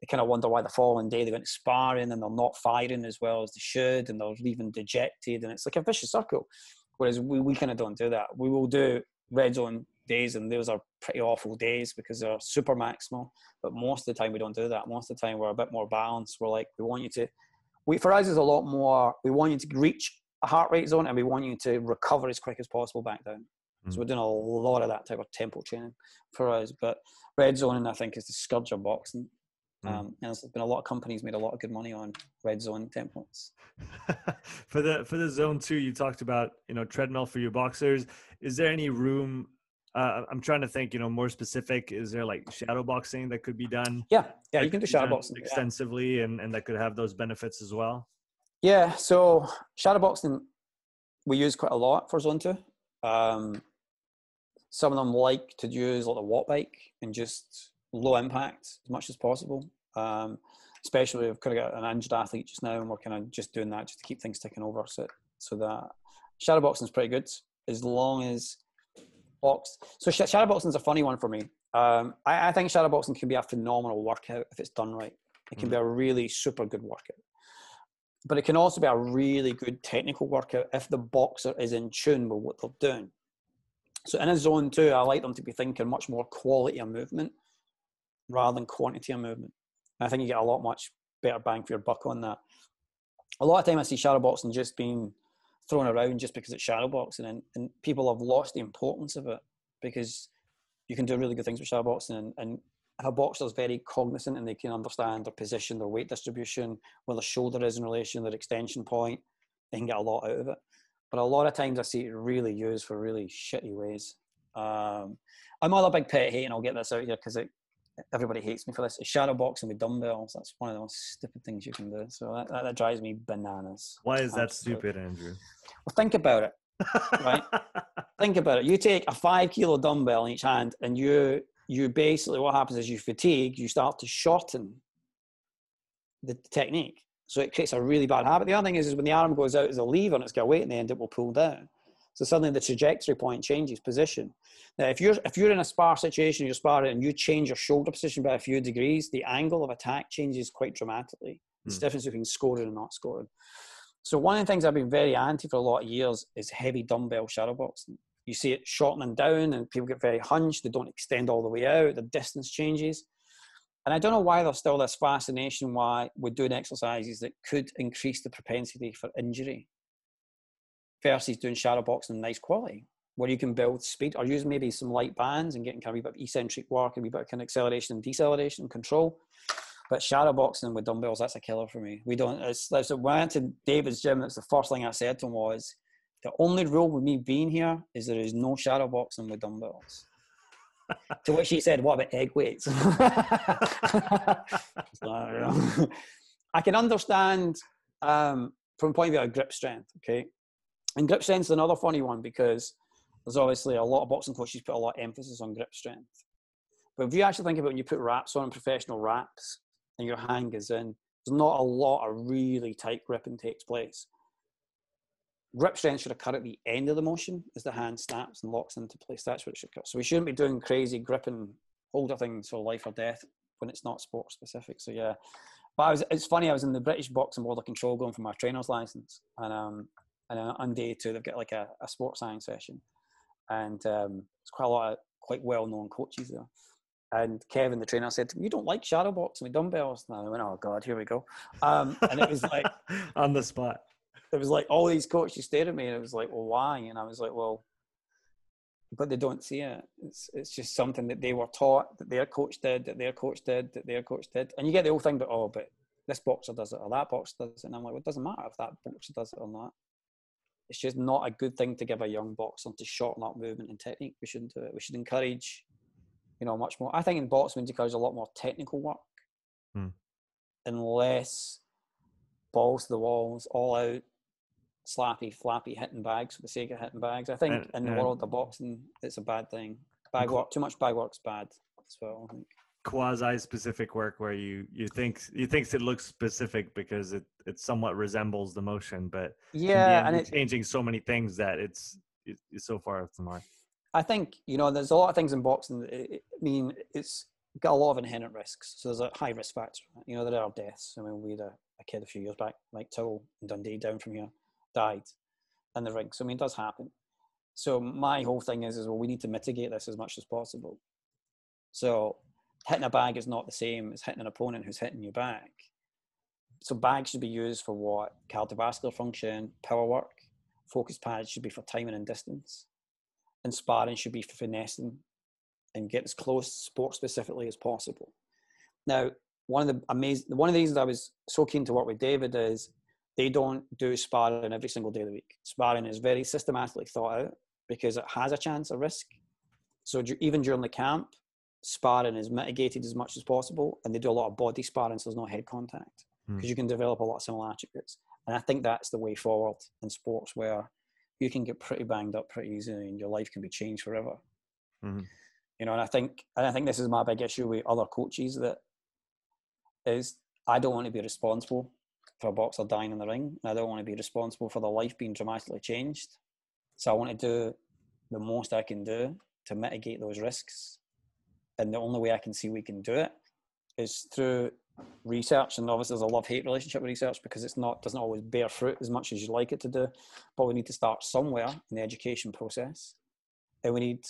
S1: they kind of wonder why the following day they're going to sparring and they're not firing as well as they should and they're leaving dejected. And it's like a vicious circle. Whereas we, we kind of don't do that. We will do red zone days, and those are pretty awful days because they're super maximal. But most of the time, we don't do that. Most of the time, we're a bit more balanced. We're like, we want you to, we for us is a lot more. We want you to reach a heart rate zone, and we want you to recover as quick as possible back down. Mm. So we're doing a lot of that type of tempo training for us. But red zoning, I think, is the scourge of boxing. Mm. Um, and there's been a lot of companies made a lot of good money on red zone templates.
S2: for the for the zone two, you talked about you know treadmill for your boxers. Is there any room? Uh, I'm trying to think. You know, more specific. Is there like shadow boxing that could be done?
S1: Yeah, yeah, you can do shadow boxing
S2: extensively, yeah. and and that could have those benefits as well.
S1: Yeah, so shadow boxing we use quite a lot for zone two. Um, some of them like to use like the watt bike and just low impact as much as possible. Um, especially we've kind of got an injured athlete just now, and we're kind of just doing that just to keep things ticking over. So, so that shadow boxing is pretty good as long as box. So shadow boxing is a funny one for me. Um, I, I, think shadow boxing can be a phenomenal workout if it's done right. It can mm. be a really super good workout, but it can also be a really good technical workout if the boxer is in tune with what they're doing. So in a zone two, I like them to be thinking much more quality of movement rather than quantity of movement. And I think you get a lot much better bang for your buck on that. A lot of time I see shadow boxing just being thrown around just because it's shadow boxing, and, and people have lost the importance of it because you can do really good things with shadow boxing, and, and if a boxer is very cognizant and they can understand their position, their weight distribution, where the shoulder is in relation to their extension point, they can get a lot out of it. But a lot of times I see it really used for really shitty ways. Um, I'm a big pet hate, and I'll get this out here because it everybody hates me for this. Shadow boxing with dumbbells. That's one of the most stupid things you can do. So that, that, that drives me bananas.
S2: Why is that stupid, Andrew?
S1: Well, think about it. right? think about it. You take a five kilo dumbbell in each hand, and you you basically what happens is you fatigue. You start to shorten the technique. So it creates a really bad habit. The other thing is, is when the arm goes out as a lever and it's got weight in the end, it will pull down. So suddenly the trajectory point changes position. Now, if you're if you're in a spar situation, you're sparring and you change your shoulder position by a few degrees, the angle of attack changes quite dramatically. It's the hmm. difference between scoring and not scoring. So one of the things I've been very anti for a lot of years is heavy dumbbell shadow boxing. You see it shortening down and people get very hunched, they don't extend all the way out, the distance changes. And I don't know why there's still this fascination why we're doing exercises that could increase the propensity for injury versus doing shadow boxing in nice quality, where you can build speed or use maybe some light bands and getting kind of a bit of eccentric work and a bit of kind of acceleration and deceleration and control. But shadow boxing with dumbbells, that's a killer for me. We don't, it's, it's, when I went to David's gym, that's the first thing I said to him was, the only rule with me being here is there is no shadow boxing with dumbbells. to which he said, what about egg weights? I can understand um, from point of view of grip strength, okay? And grip strength is another funny one because there's obviously a lot of boxing coaches put a lot of emphasis on grip strength. But if you actually think about when you put wraps on professional wraps and your hand is in, there's not a lot of really tight gripping takes place. Grip strength should occur at the end of the motion as the hand snaps and locks into place. That's what it should occur. So we shouldn't be doing crazy gripping holder things for life or death when it's not sport specific. So yeah, but was, it's funny. I was in the British Boxing Board of Control going for my trainer's license, and um, and on day two they've got like a, a sports science session, and um, it's quite a lot of quite well known coaches there. And Kevin, the trainer, said "You don't like shadow boxing with dumbbells?" And I went, "Oh God, here we go." Um, and it was like
S2: on the spot.
S1: It was like all these coaches stared at me, and it was like, "Well, why?" And I was like, "Well." But they don't see it. It's it's just something that they were taught that their coach did, that their coach did, that their coach did, and you get the whole thing. But oh, but this boxer does it or that boxer does it, and I'm like, well, it doesn't matter if that boxer does it or not it's just not a good thing to give a young boxer to shorten up movement and technique. We shouldn't do it. We should encourage, you know, much more. I think in boxing, we encourage a lot more technical work hmm. and less balls to the walls, all out, slappy, flappy hitting bags for the sake of hitting bags. I think in the world of boxing, it's a bad thing. Bag work, too much bag work's bad as well. I think
S2: quasi specific work where you you think you thinks it looks specific because it it somewhat resembles the motion but
S1: yeah and it's
S2: changing so many things that it's it's so far off the mark.
S1: I think you know there's a lot of things in boxing i mean it's got a lot of inherent risks. So there's a high risk factor you know there are deaths. I mean we had a, a kid a few years back like Tyrrell in dundee down from here died in the ring. So i mean it does happen. So my whole thing is is well we need to mitigate this as much as possible. So hitting a bag is not the same as hitting an opponent who's hitting you back. So bags should be used for what? Cardiovascular function, power work. Focus pads should be for timing and distance. And sparring should be for finessing and get as close sport specifically as possible. Now, one of the amazing one of the reasons I was so keen to work with David is they don't do sparring every single day of the week. Sparring is very systematically thought out because it has a chance of risk. So even during the camp, sparring is mitigated as much as possible, and they do a lot of body sparring, so there's no head contact because mm. you can develop a lot of similar attributes. And I think that's the way forward in sports where you can get pretty banged up pretty easily, and your life can be changed forever. Mm-hmm. You know, and I think and I think this is my big issue with other coaches that is I don't want to be responsible for a boxer dying in the ring. I don't want to be responsible for their life being dramatically changed. So I want to do the most I can do to mitigate those risks and the only way I can see we can do it is through research. And obviously, there's a love-hate relationship with research because it's not doesn't always bear fruit as much as you'd like it to do. But we need to start somewhere in the education process, and we need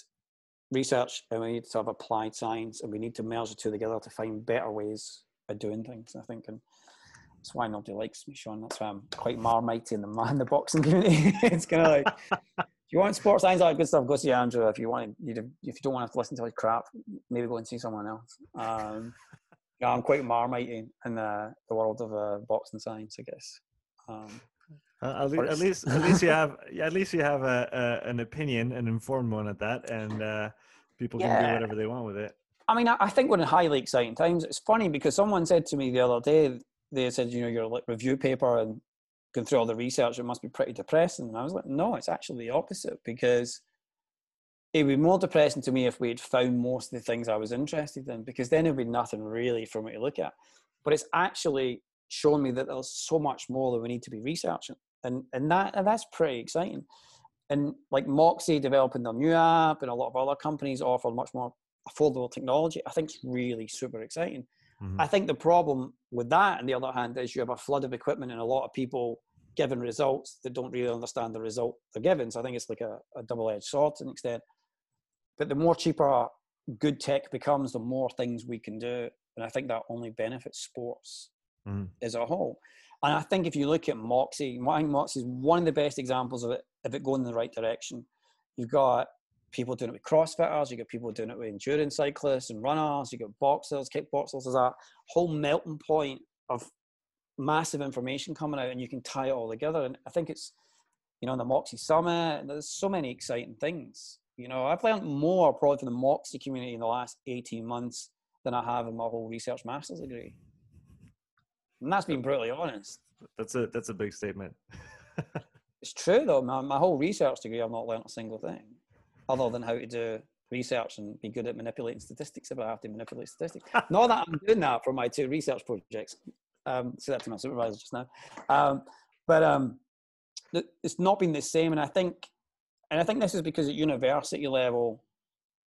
S1: research, and we need to have applied science, and we need to merge the two together to find better ways of doing things. I think, and that's why nobody likes me, Sean. That's why I'm quite marmite in the man the boxing community. it's kind of like if you want sports science, all that good stuff, go see Andrew. If you want, you if you don't want to listen to his crap, maybe go and see someone else. Um, yeah, I'm quite marmite in the, the world of uh, boxing science, I guess. Um,
S2: uh, at, least, at, least, at least you have, at least you have a, a an opinion, an informed one at that, and uh, people can do whatever they want with it.
S1: I mean, I, I think we're in highly exciting times. It's funny because someone said to me the other day, they said, you know, your review paper and going through all the research, it must be pretty depressing. And I was like, no, it's actually the opposite because it would be more depressing to me if we had found most of the things I was interested in because then it would be nothing really for me to look at. But it's actually shown me that there's so much more that we need to be researching, and and that and that's pretty exciting. And like Moxy developing their new app, and a lot of other companies offer much more affordable technology. I think it's really super exciting. Mm-hmm. I think the problem with that, on the other hand, is you have a flood of equipment and a lot of people giving results that don't really understand the result they're giving. So I think it's like a, a double-edged sword to an extent. But the more cheaper good tech becomes, the more things we can do, and I think that only benefits sports mm-hmm. as a whole. And I think if you look at Moxy, I think Moxy is one of the best examples of it if it going in the right direction. You've got people doing it with CrossFitters, you got people doing it with endurance cyclists and runners, you got boxers, kickboxers. There's a whole melting point of massive information coming out, and you can tie it all together. And I think it's, you know, the Moxy Summit, and there's so many exciting things. You know, I've learned more probably from the Moxy community in the last 18 months than I have in my whole research master's degree. And that's being brutally honest.
S2: That's a that's a big statement.
S1: it's true though. My, my whole research degree, I've not learned a single thing other than how to do research and be good at manipulating statistics if I have to manipulate statistics. Not that I'm doing that for my two research projects. Um, say that to my supervisor just now. Um, but um, it's not been the same, and I think, and I think this is because at university level,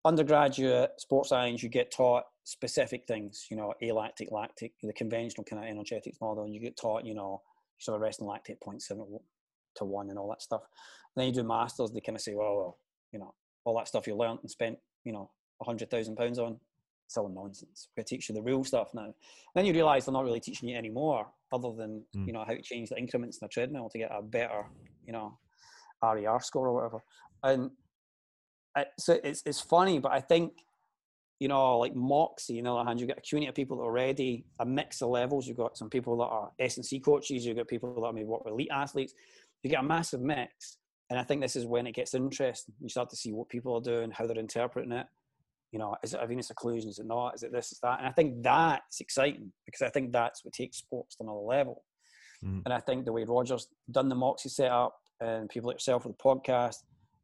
S1: undergraduate sports science, you get taught specific things. You know, alactic, lactic, the conventional kind of energetics model, and you get taught, you know, sort of resting lactate 0.7 to one and all that stuff. And then you do masters, they kind of say, well, well, you know, all that stuff you learned and spent, you know, a hundred thousand pounds on, it's all nonsense. We're going to teach you the real stuff now. And then you realise they're not really teaching you anymore, other than mm. you know how to change the increments in the treadmill to get a better, you know, RER score or whatever. And I, so it's it's funny, but I think you know, like Moxy, on the other hand, you've got a community of people that are already a mix of levels. You've got some people that are S&C coaches, you've got people that maybe work with elite athletes. You get a massive mix. And I think this is when it gets interesting. You start to see what people are doing, how they're interpreting it. You know, is it a venous occlusion? Is it not? Is it this? Is that? And I think that's exciting because I think that's what takes sports to another level. Mm. And I think the way Roger's done the Moxy setup and people like yourself with the podcast,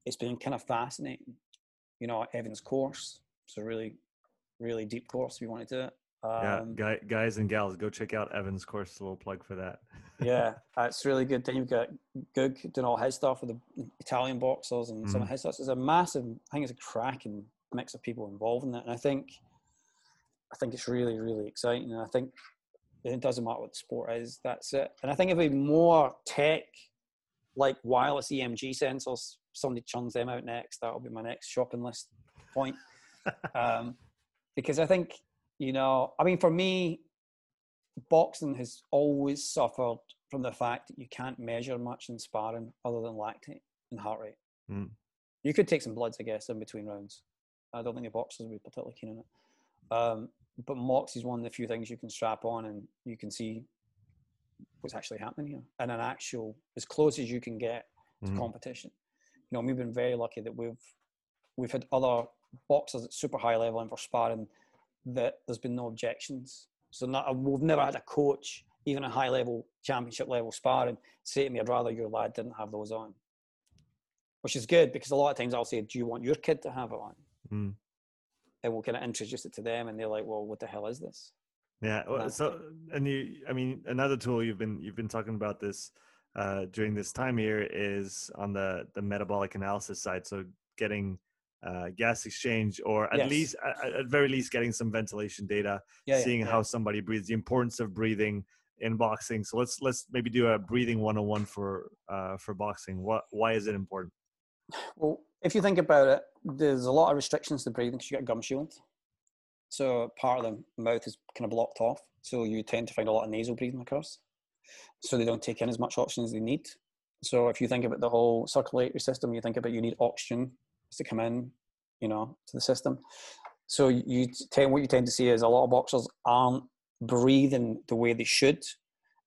S1: it's been kind of fascinating. You know, Evan's course. It's a really, really deep course if you want to do it.
S2: Um, yeah, guys and gals, go check out Evan's course. A little plug for that.
S1: yeah, that's really good. Then you've got Goog doing all his stuff with the Italian boxers and mm-hmm. some of mm-hmm. his stuff. It's a massive. I think it's a cracking mix of people involved in it, and I think, I think it's really, really exciting. And I think it doesn't matter what the sport is. That's it. And I think if we more tech, like wireless EMG sensors, somebody churns them out next. That'll be my next shopping list point. um, because I think you know, I mean, for me, boxing has always suffered from the fact that you can't measure much in sparring other than lactate and heart rate. Mm. You could take some bloods, I guess, in between rounds. I don't think the boxers would be particularly keen on it. Um, but Mox is one of the few things you can strap on and you can see what's actually happening here and an actual, as close as you can get to mm. competition. You know, we've been very lucky that we've we've had other boxers at super high level and for sparring that there's been no objections. So not, we've never had a coach, even a high level championship level sparring, say to me, I'd rather your lad didn't have those on. Which is good because a lot of times I'll say, Do you want your kid to have it on? Mm. And we'll kind of introduce it to them and they're like, Well, what the hell is this?
S2: Yeah. Well, so and you I mean another tool you've been you've been talking about this uh, during this time here is on the the metabolic analysis side. So getting uh, gas exchange, or at yes. least, at, at, very least, getting some ventilation data, yeah, seeing yeah, yeah. how somebody breathes, the importance of breathing in boxing. So let's let's maybe do a breathing 101 for uh, for boxing. What why is it important?
S1: Well, if you think about it, there's a lot of restrictions to breathing because you got gum shield. So part of the mouth is kind of blocked off. So you tend to find a lot of nasal breathing occurs. So they don't take in as much oxygen as they need. So if you think about the whole circulatory system, you think about you need oxygen to come in, you know, to the system. So you tend, what you tend to see is a lot of boxers aren't breathing the way they should,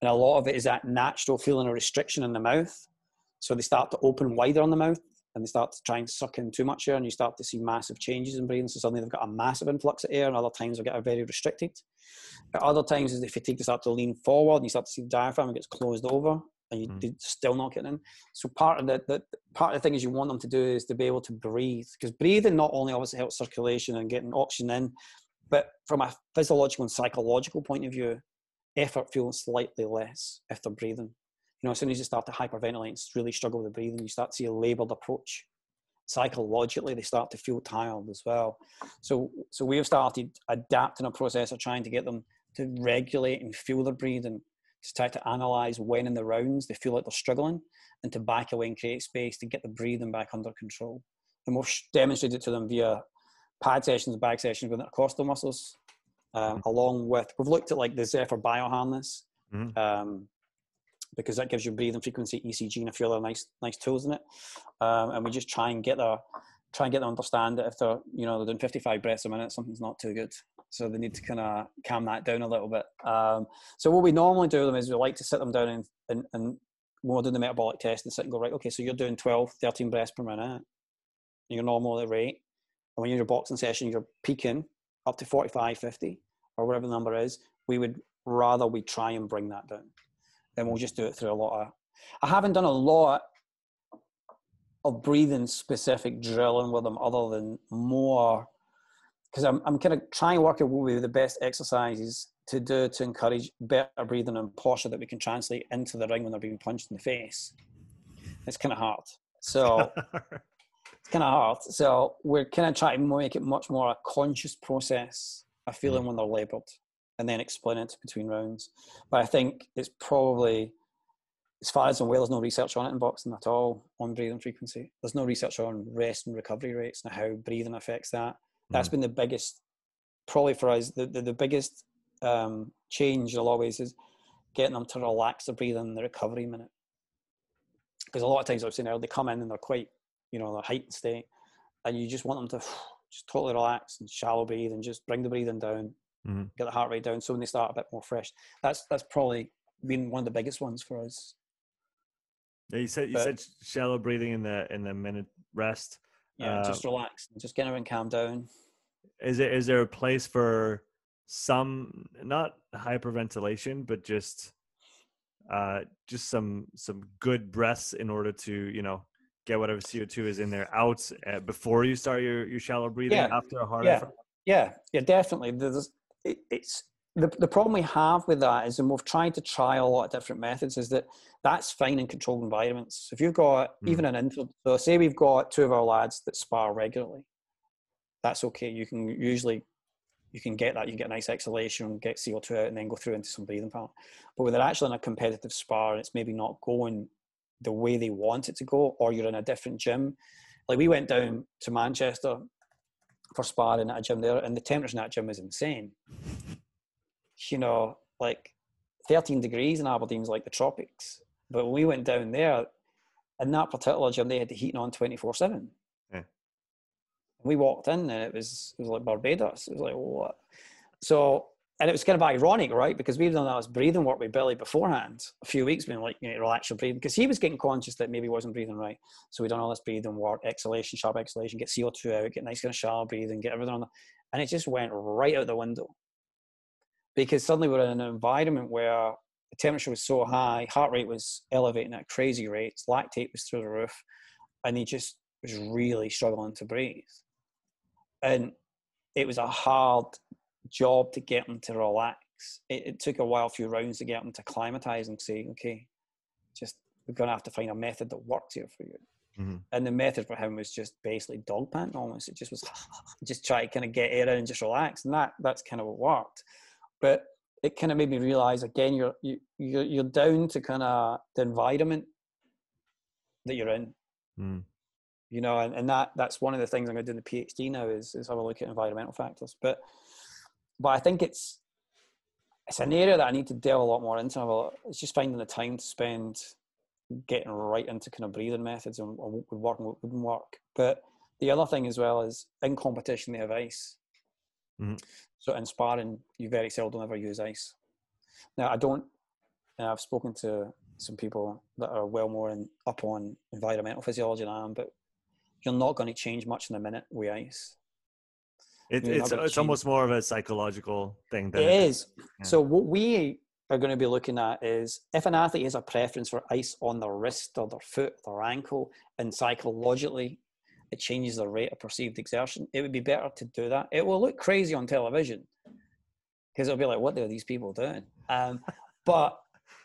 S1: and a lot of it is that natural feeling of restriction in the mouth. So they start to open wider on the mouth, and they start to try and suck in too much air, and you start to see massive changes in breathing. So suddenly they've got a massive influx of air, and other times they get very restricted. At other times, as they fatigue, they start to lean forward, and you start to see the diaphragm gets closed over, and you mm. still not getting in. So part of the, the part of the thing is you want them to do is to be able to breathe because breathing not only obviously helps circulation and getting oxygen in, but from a physiological and psychological point of view, effort feels slightly less if they're breathing. You know, as soon as you start to hyperventilate and really struggle with the breathing, you start to see a laboured approach. Psychologically, they start to feel tired as well. So, so we have started adapting a process of trying to get them to regulate and feel their breathing, to try to analyze when in the rounds they feel like they're struggling, and to back away and create space to get the breathing back under control. And we've demonstrated it to them via pad sessions, bag sessions with intercostal muscles, um, mm-hmm. along with we've looked at like the Zephyr bioharness mm-hmm. um, because that gives you breathing frequency, ECG, and a few other nice nice tools in it. Um, and we just try and get the try and get them understand that if they're you know they're doing 55 breaths a minute, something's not too good. So they need to kind of calm that down a little bit. Um, so what we normally do them is we like to sit them down and, and, and when we're doing the metabolic test and sit and go right, okay, so you're doing 12, 13 breaths per minute. You're normal at rate. And when you're in your boxing session, you're peaking up to 45, 50, or whatever the number is, we would rather we try and bring that down. Then we'll just do it through a lot of. I haven't done a lot of breathing specific drilling with them other than more because I'm, I'm kind of trying to work out what would be the best exercises to do to encourage better breathing and posture that we can translate into the ring when they're being punched in the face. It's kind of hard. So it's kind of hard. So we're kind of trying to make it much more a conscious process of feeling mm. when they're labelled and then explain it between rounds. But I think it's probably, as far as I'm aware, there's no research on it in boxing at all on breathing frequency. There's no research on rest and recovery rates and how breathing affects that. That's mm. been the biggest, probably for us, the, the, the biggest um, change in a lot of ways is getting them to relax their breathing in the recovery minute. Because a lot of times I've seen earlier, they come in and they're quite, you know, they're heightened state, and you just want them to just totally relax and shallow breathe and just bring the breathing down, mm-hmm. get the heart rate down, so when they start a bit more fresh. That's that's probably been one of the biggest ones for us.
S2: Yeah, you said you but, said shallow breathing in the in the minute rest.
S1: Yeah, uh, just relax, just get everyone calm down.
S2: Is it is there a place for some not hyperventilation, but just uh, just some some good breaths in order to you know get whatever CO2 is in there out uh, before you start your, your shallow breathing yeah. after a hard
S1: yeah.
S2: effort?
S1: Yeah, yeah, definitely. There's, it, it's the, the problem we have with that is, and we've tried to try a lot of different methods, is that that's fine in controlled environments. If you've got mm. even an infield, so say we've got two of our lads that spar regularly, that's okay. You can usually you can get that. You can get a nice exhalation, get CO2 out, and then go through into some breathing pattern. But when they're actually in a competitive spar and it's maybe not going the way they want it to go, or you're in a different gym, like we went down to Manchester for sparring at a gym there, and the temperature in that gym was insane. You know, like 13 degrees in Aberdeen's like the tropics. But when we went down there, in that particular gym, they had the heating on 24 7 we walked in and it was it was like Barbados. It was like what? So and it was kind of ironic, right? Because we've done all this breathing work with Billy beforehand, a few weeks, being like, you know, relax your breathing, because he was getting conscious that maybe he wasn't breathing right. So we done all this breathing work, exhalation, sharp exhalation, get CO2 out, get nice kind of shallow breathing, get everything on the, and it just went right out the window. Because suddenly we're in an environment where the temperature was so high, heart rate was elevating at crazy rates, lactate was through the roof, and he just was really struggling to breathe and it was a hard job to get him to relax. It, it, took a while, a few rounds to get him to climatize and say, okay, just we're going to have to find a method that works here for you. Mm-hmm. And the method for him was just basically dog panting almost. It just was just try to kind of get air in and just relax, and that that's kind of what worked. But it kind of made me realize again, you're you you're, you're down to kind of the environment that you're in. Mm you know, and, and that that's one of the things I'm going to do in the PhD now is, is have a look at environmental factors. But but I think it's it's an area that I need to delve a lot more into. It's just finding the time to spend getting right into kind of breathing methods and what would work and what wouldn't work. But the other thing as well is in competition they have ice. Mm-hmm. So in sparring, you very seldom ever use ice. Now I don't. I've spoken to some people that are well more in, up on environmental physiology than I am, but you're not going to change much in a minute with ice.
S2: It, it's it's almost more of a psychological thing.
S1: Than it is. Yeah. So what we are going to be looking at is if an athlete has a preference for ice on their wrist or their foot, their ankle, and psychologically it changes the rate of perceived exertion, it would be better to do that. It will look crazy on television, because it'll be like, what are these people doing? Um, but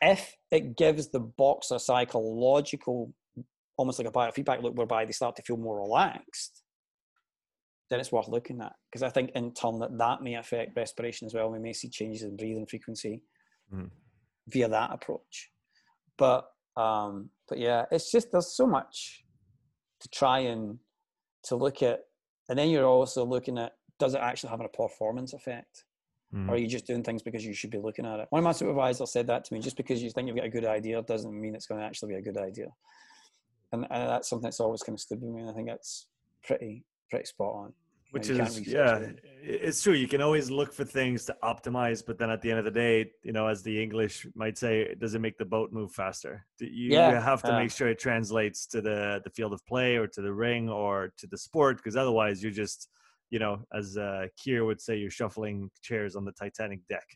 S1: if it gives the boxer psychological, almost like a biofeedback loop whereby they start to feel more relaxed, then it's worth looking at. Because I think in turn that that may affect respiration as well. We may see changes in breathing frequency mm. via that approach. But um, but yeah, it's just there's so much to try and to look at, and then you're also looking at does it actually have a performance effect? Mm. Or are you just doing things because you should be looking at it? One of my supervisors said that to me just because you think you've got a good idea doesn't mean it's going to actually be a good idea. And, and that's something that's always kind of stood with me. And I think that's pretty, pretty spot on.
S2: Which is, yeah, it. it's true. You can always look for things to optimize, but then at the end of the day, you know, as the English might say, does it make the boat move faster? You, yeah, you have to uh, make sure it translates to the, the field of play or to the ring or to the sport, because otherwise you're just, you know, as uh, Keir would say, you're shuffling chairs on the Titanic deck.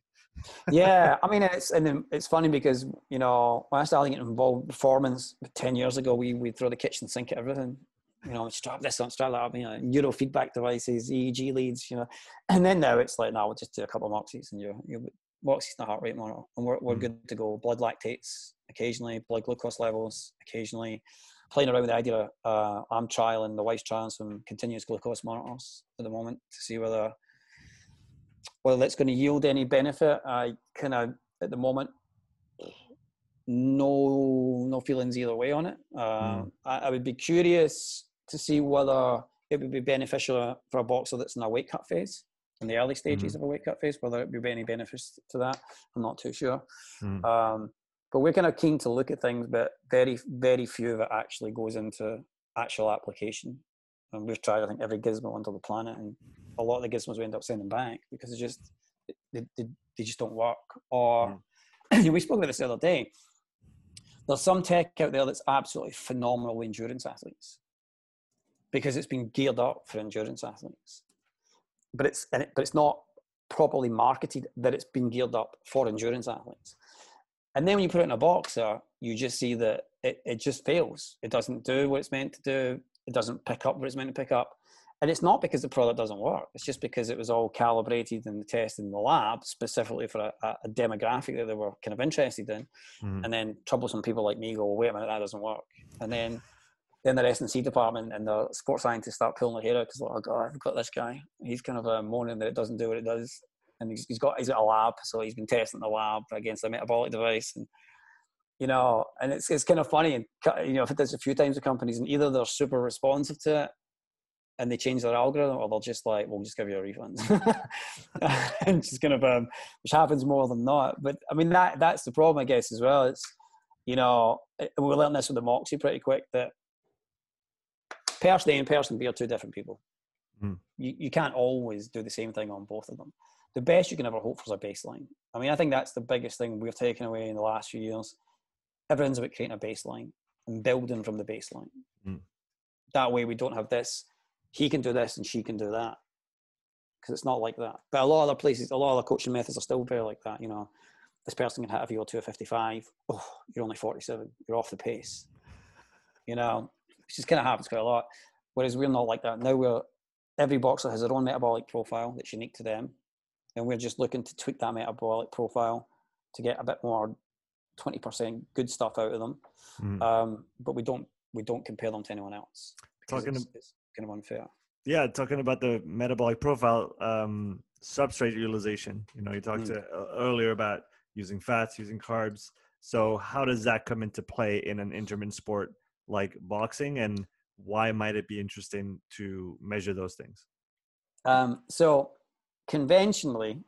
S1: yeah, I mean, it's and it's funny because you know when I started getting involved in performance ten years ago, we we throw the kitchen sink at everything. You know, strap this on, strap that up. You know, neuro feedback devices, EEG leads. You know, and then now it's like, now we'll just do a couple of moxies and you're you moxies and a heart rate monitor, and we're we're mm. good to go. Blood lactates occasionally, blood glucose levels occasionally playing around with the idea. Uh, I'm trialing the wife's trialing some continuous glucose monitors at the moment to see whether whether that's going to yield any benefit. I kind of at the moment no no feelings either way on it. Uh, mm. I, I, would be curious to see whether it would be beneficial for a boxer that's in a weight cut phase in the early stages mm. of a weight cut phase. Whether it would be any benefits to that, I'm not too sure. Mm. Um, but we're kind of keen to look at things, but very, very few of it actually goes into actual application. And we've tried, I think, every gizmo under the planet, and a lot of the gizmos we end up sending back because it's just they, they, they just don't work. Or yeah. we spoke about this the other day. There's some tech out there that's absolutely phenomenal endurance athletes because it's been geared up for endurance athletes, but it's it, but it's not properly marketed that it's been geared up for endurance athletes. And then when you put it in a boxer, you just see that it, it just fails. It doesn't do what it's meant to do. It doesn't pick up what it's meant to pick up. And it's not because the product doesn't work. It's just because it was all calibrated and tested in the lab specifically for a, a demographic that they were kind of interested in. Mm. And then troublesome people like me go, well, wait a minute, that doesn't work. And then then the S&C department and the sports scientists start pulling their hair out because, oh God, I've got this guy. He's kind of uh, moaning that it doesn't do what it does and he's, he's got he's got a lab, so he's been testing the lab against a metabolic device, and you know, and it's it's kind of funny, and you know, if it does a few times with companies, and either they're super responsive to it, and they change their algorithm, or they'll just like, we'll just give you a refund, and just kind of um, which happens more than not. But I mean, that that's the problem, I guess, as well. It's you know, we learned this with the Moxy pretty quick that person A and person B are two different people. Mm. You, you can't always do the same thing on both of them the best you can ever hope for is a baseline. I mean, I think that's the biggest thing we've taken away in the last few years. Everyone's about creating a baseline and building from the baseline. Mm. That way, we don't have this. He can do this and she can do that because it's not like that. But a lot of other places, a lot of the coaching methods are still very like that. You know, this person can hit a VO2 of 55. Oh, you're only 47. You're off the pace. You know, it just kind of happens quite a lot. Whereas we're not like that. Now we're every boxer has their own metabolic profile that's unique to them and we're just looking to tweak that metabolic profile to get a bit more 20% good stuff out of them. Mm. Um, but we don't we don't compare them to anyone else. Talking it's, it's kind of unfair.
S2: Yeah, talking about the metabolic profile, um, substrate utilization. You know, you talked mm. uh, earlier about using fats, using carbs. So how does that come into play in an intermittent sport like boxing, and why might it be interesting to measure those things?
S1: Um, so conventionally,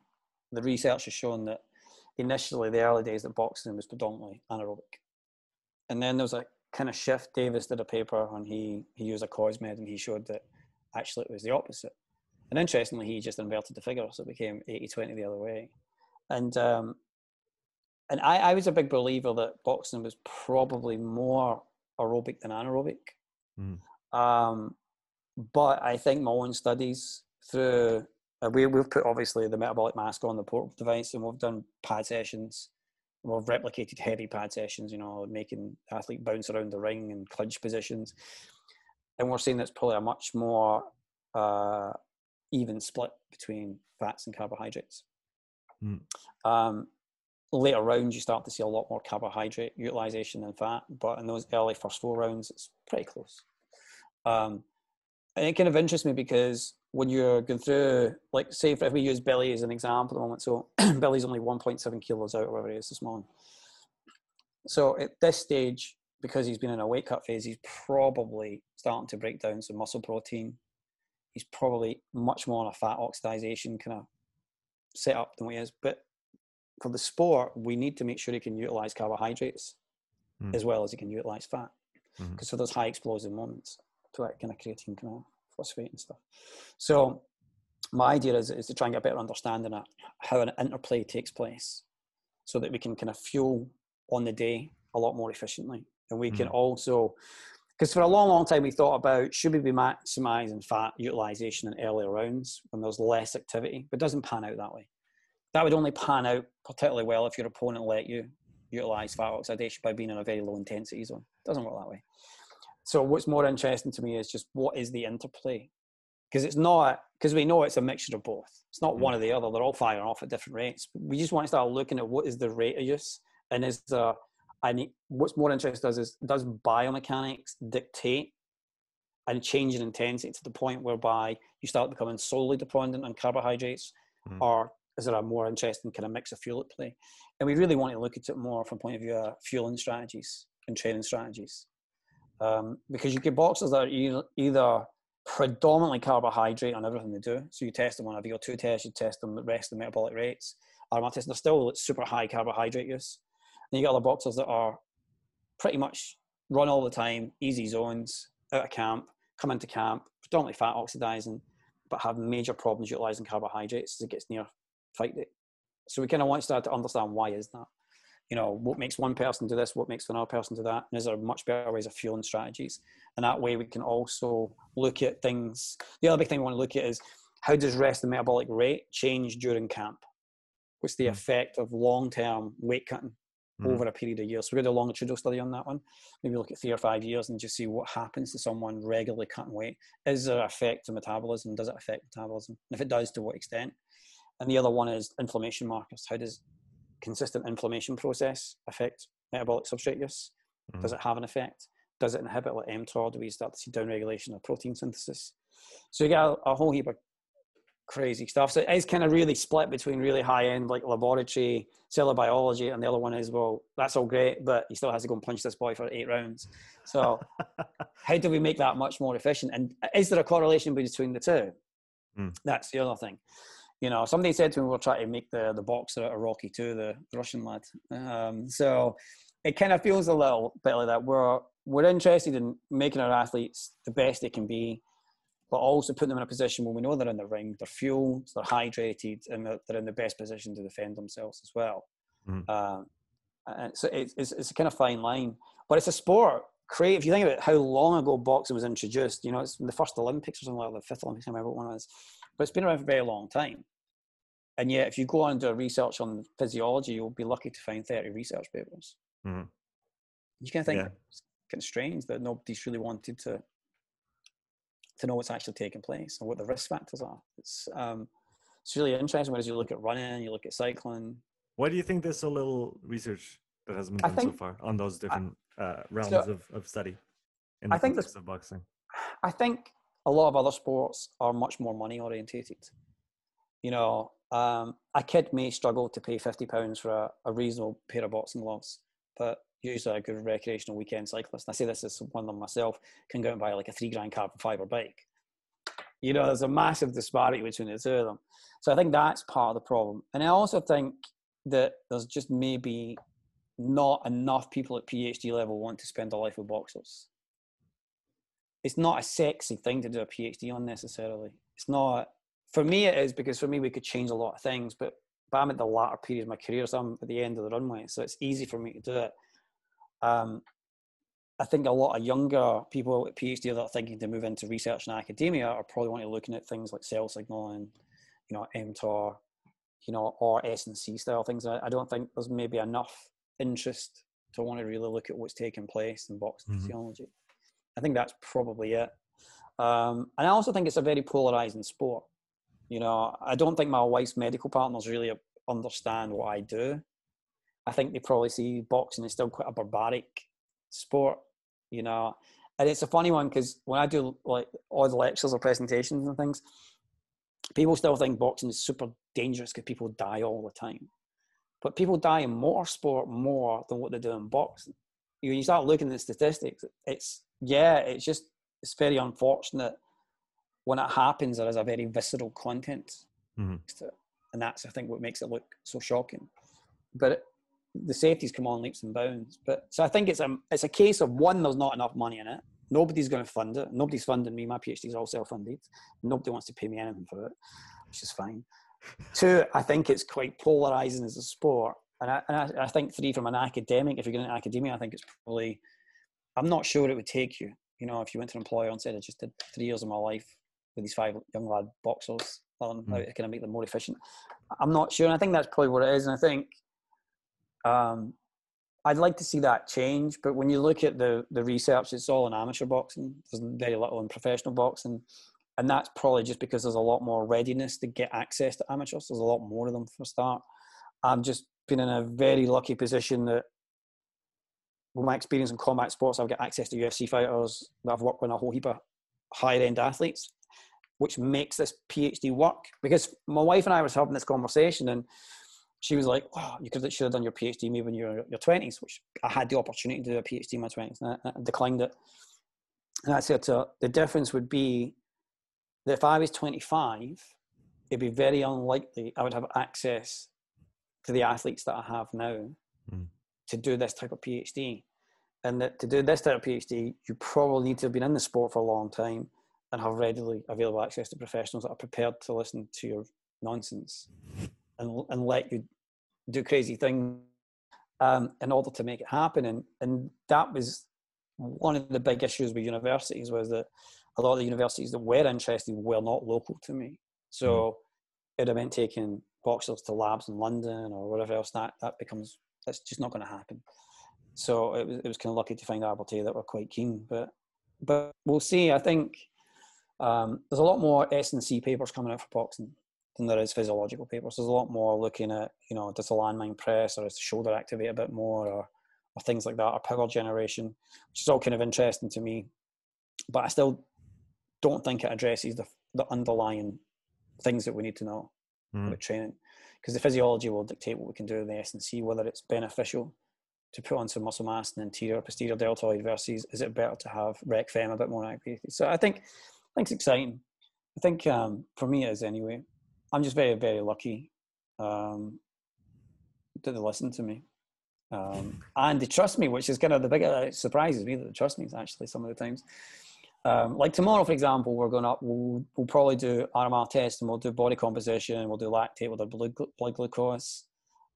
S1: the research has shown that initially the early days of boxing was predominantly anaerobic. And then there was a kind of shift. Davis did a paper and he, he used a COSMED and he showed that actually it was the opposite. And interestingly, he just inverted the figure, so it became 80 20 the other way. And um, and I, I was a big believer that boxing was probably more aerobic than anaerobic. Mm. Um, but I think my own studies through uh, we, we've put obviously the metabolic mask on the portable device and we've done pad sessions. We've replicated heavy pad sessions, you know, making athlete bounce around the ring and clinch positions. And we're seeing that's probably a much more uh, even split between fats and carbohydrates.
S2: Mm.
S1: Um, later rounds, you start to see a lot more carbohydrate utilization than fat, but in those early first four rounds, it's pretty close. Um, and it kind of interests me because when you're going through, like, say, if we use Billy as an example at the moment, so Billy's only 1.7 kilos out, or whatever it is this morning. So at this stage, because he's been in a weight cut phase, he's probably starting to break down some muscle protein. He's probably much more on a fat oxidation kind of setup than he is. But for the sport, we need to make sure he can utilize carbohydrates
S2: Mm.
S1: as well as he can utilize fat. Because for those high explosive moments, to that kind of creatine kind of phosphate and stuff. So my idea is, is to try and get a better understanding of how an interplay takes place so that we can kind of fuel on the day a lot more efficiently. And we can
S2: Mm.
S1: also, because for a long, long time we thought about should we be maximizing fat utilization in earlier rounds when there's less activity, but it doesn't pan out that way. That would only pan out particularly well if your opponent let you utilize fat oxidation by being in a very low intensity zone. It doesn't work that way. So what's more interesting to me is just what is the interplay? Because it's not because we know it's a mixture of both. It's not
S2: Mm.
S1: one or the other. They're all firing off at different rates. We just want to start looking at what is the rate of use and is the I need what's more interesting does is does biomechanics dictate and change in intensity to the point whereby you start becoming solely dependent on carbohydrates,
S2: Mhm.
S1: or is there a more interesting kind of mix of fuel at play? And we really want to look at it more from point of view of fueling strategies and training strategies. Um, because you get boxers that are either, predominantly carbohydrate on everything they do. So you test them on a VO2 test, you test them the rest and metabolic rates. RMR test, they're still super high carbohydrate use. And you got other boxers that are pretty much run all the time, easy zones, out of camp, come into camp, predominantly fat oxidizing, but have major problems utilizing carbohydrates as it gets near fight day. So we kind of want to start to understand why is that. You know, what makes one person do this, what makes another person do that, and is there much better ways of fueling strategies? And that way we can also look at things. The other big thing we want to look at is how does rest and metabolic rate change during camp? What's the
S2: Mm.
S1: effect of long-term weight cutting
S2: Mhm.
S1: over a period of years? So we're going to do a longitudinal study on that one. Maybe look at three or five years and just see what happens to someone regularly cutting weight. Is there an effect to metabolism? Does it affect metabolism? And if it does, to what extent? And the other one is inflammation markers. How does consistent inflammation process affect metabolic substrate use? Does it have an effect? Does it inhibit like mTOR? Do we start to see downregulation of protein synthesis? So you get a, a whole heap of crazy stuff. So it is kind of really split between really high end like laboratory cellular biology, and the other one is well, that's all great, but he still has to go and punch this boy for eight rounds. So how do we make that much more efficient? And is there a correlation between the two?
S2: Mm.
S1: That's the other thing. You know, somebody said to me, we're trying to make the, the boxer out of Rocky too, the, Russian lad. Um, so it kind of feels a little bit like that. We're, we're interested in making our athletes the best they can be, but also putting them in a position where we know they're in the ring, they're fueled, they're hydrated, and they're, they're in the best position to defend themselves as well. Um, and so it's, it's, it's a kind of fine line, but it's a sport. Create, if you think about how long ago boxing was introduced, you know, it's the first Olympics or something like that, the fifth Olympics, I remember what one was, but it's been around for a very long time. And yet, if you go on and do a research on physiology, you'll be lucky to find 30 research papers.
S2: Mhm.
S1: You of think
S2: Yeah.
S1: it's kind of strange that nobody's really wanted to to know what's actually taking place and what the risk factors are. It's um, it's really interesting. Whereas you look at running, you look at cycling.
S2: Why do you think there's so little research that has been
S1: I
S2: done so far on those different uh, realms
S1: So-
S2: of, of study in
S1: I
S2: the
S1: think
S2: context of boxing?
S1: I think a lot of other sports are much more money orientated. You know, um, a kid may struggle to pay fifty pounds for a, a reasonable pair of boxing gloves, but usually a good recreational weekend cyclist. And I say this as one of them myself can go and buy like a three grand carbon fiber bike. You know, there's a massive disparity between the two of them. So I think that's part of the problem. And I also think that there's just maybe not enough people at PhD level want to spend a life with boxers it's not a sexy thing to do a PhD on necessarily. It's not for me. It is because for me we could change a lot of things, but but I'm at the latter period of my career, so I'm at the end of the runway, so it's easy for me to do it. Um, I think a lot of younger people at PhD that are thinking to move into research and academia are probably wanting to looking at things like cell signaling, you know, mTOR, you know, or SNC style things. I, don't think there's maybe enough interest to want to really look at what's taking place in boxing
S2: Mhm.
S1: physiology. I think that's probably it. Um, and I also think it's a very polarizing sport. You know, I don't think my wife's medical partners really understand what I do. I think they probably see boxing is still quite a barbaric sport, you know. And it's a funny one because when I do like the lectures or presentations and things, people still think boxing is super dangerous because people die all the time. But people die in motorsport more than what they do in boxing. When you start looking at the statistics, it's yeah, it's just it's very unfortunate when it happens. There is a very visceral content, mm-hmm. and that's I think what makes it look so shocking. But the safeties come on leaps and bounds. But so I think it's a it's a case of one, there's not enough money in it. Nobody's going to fund it. Nobody's funding me. My PhD is all self-funded. Nobody wants to pay me anything for it, which is fine. Two, I think it's quite polarizing as a sport. And I, and I, I think three, from an academic, if you're going to academia, I think it's probably, I'm not sure it would take you. You know, if you went to an employer and said, I just did three years of my life with these five young lad boxers, learn how to kind of make them more efficient. I'm not sure. And I think that's probably what it is. And I think um, I'd like to see that change, but when you look at the the research, it's all in amateur boxing. There's very little in professional boxing, and that's probably just because there's a lot more readiness to get access to amateurs. There's a lot more of them for a start. I've just been in a very lucky position that, with my experience in combat sports, I've got access to UFC fighters. I've worked with a whole heap of higher end athletes, which makes this PhD work. Because my wife and I was having this conversation, and she was like, "Oh, you could should have done your PhD maybe when you're your twenties," which I had the opportunity to do a PhD in my twenties, and I, I declined it. And I said to her, the difference would be that if I was 25, it'd be very unlikely I would have access to the athletes that I have now mm. to do this type of PhD. And that to do this type of PhD, you probably need to have been in the sport for a long time and have readily available access to professionals that are prepared to listen to your nonsense and, and let you do crazy things um, in order to make it happen. And, and that was one of the big issues with universities was that a lot of the universities that were interested were not local to me. So mm. it have meant taking boxers to labs in London or whatever else. That that becomes that's just not going to happen. So it was it was kind of lucky to find Abertay that were quite keen, but but we'll see. I think um, there's a lot more S and C papers coming out for boxing than there is physiological papers. There's a lot more looking at, you know, does the landmine press or does the shoulder activate a bit more or, or things like that, or power generation, which is all kind of interesting to me. But I still don't think it addresses the, the underlying things that we need to know mm. about training. Because the physiology will dictate what we can do in the S&C, whether it's beneficial to put on some muscle mass in the anterior posterior deltoid versus is it better to have rec fem a bit more activity. So I think I think it's exciting. I think um, for me it is anyway. I'm just very, very lucky um, that they listen to me. Um, and they trust me, which is kind of the big uh, surprises me that they trust me actually some of the times. Um, like tomorrow, for example, we're going up. We'll, we'll probably do RMR test and we'll do body composition. We'll do lactate. We'll do blood, blood glucose.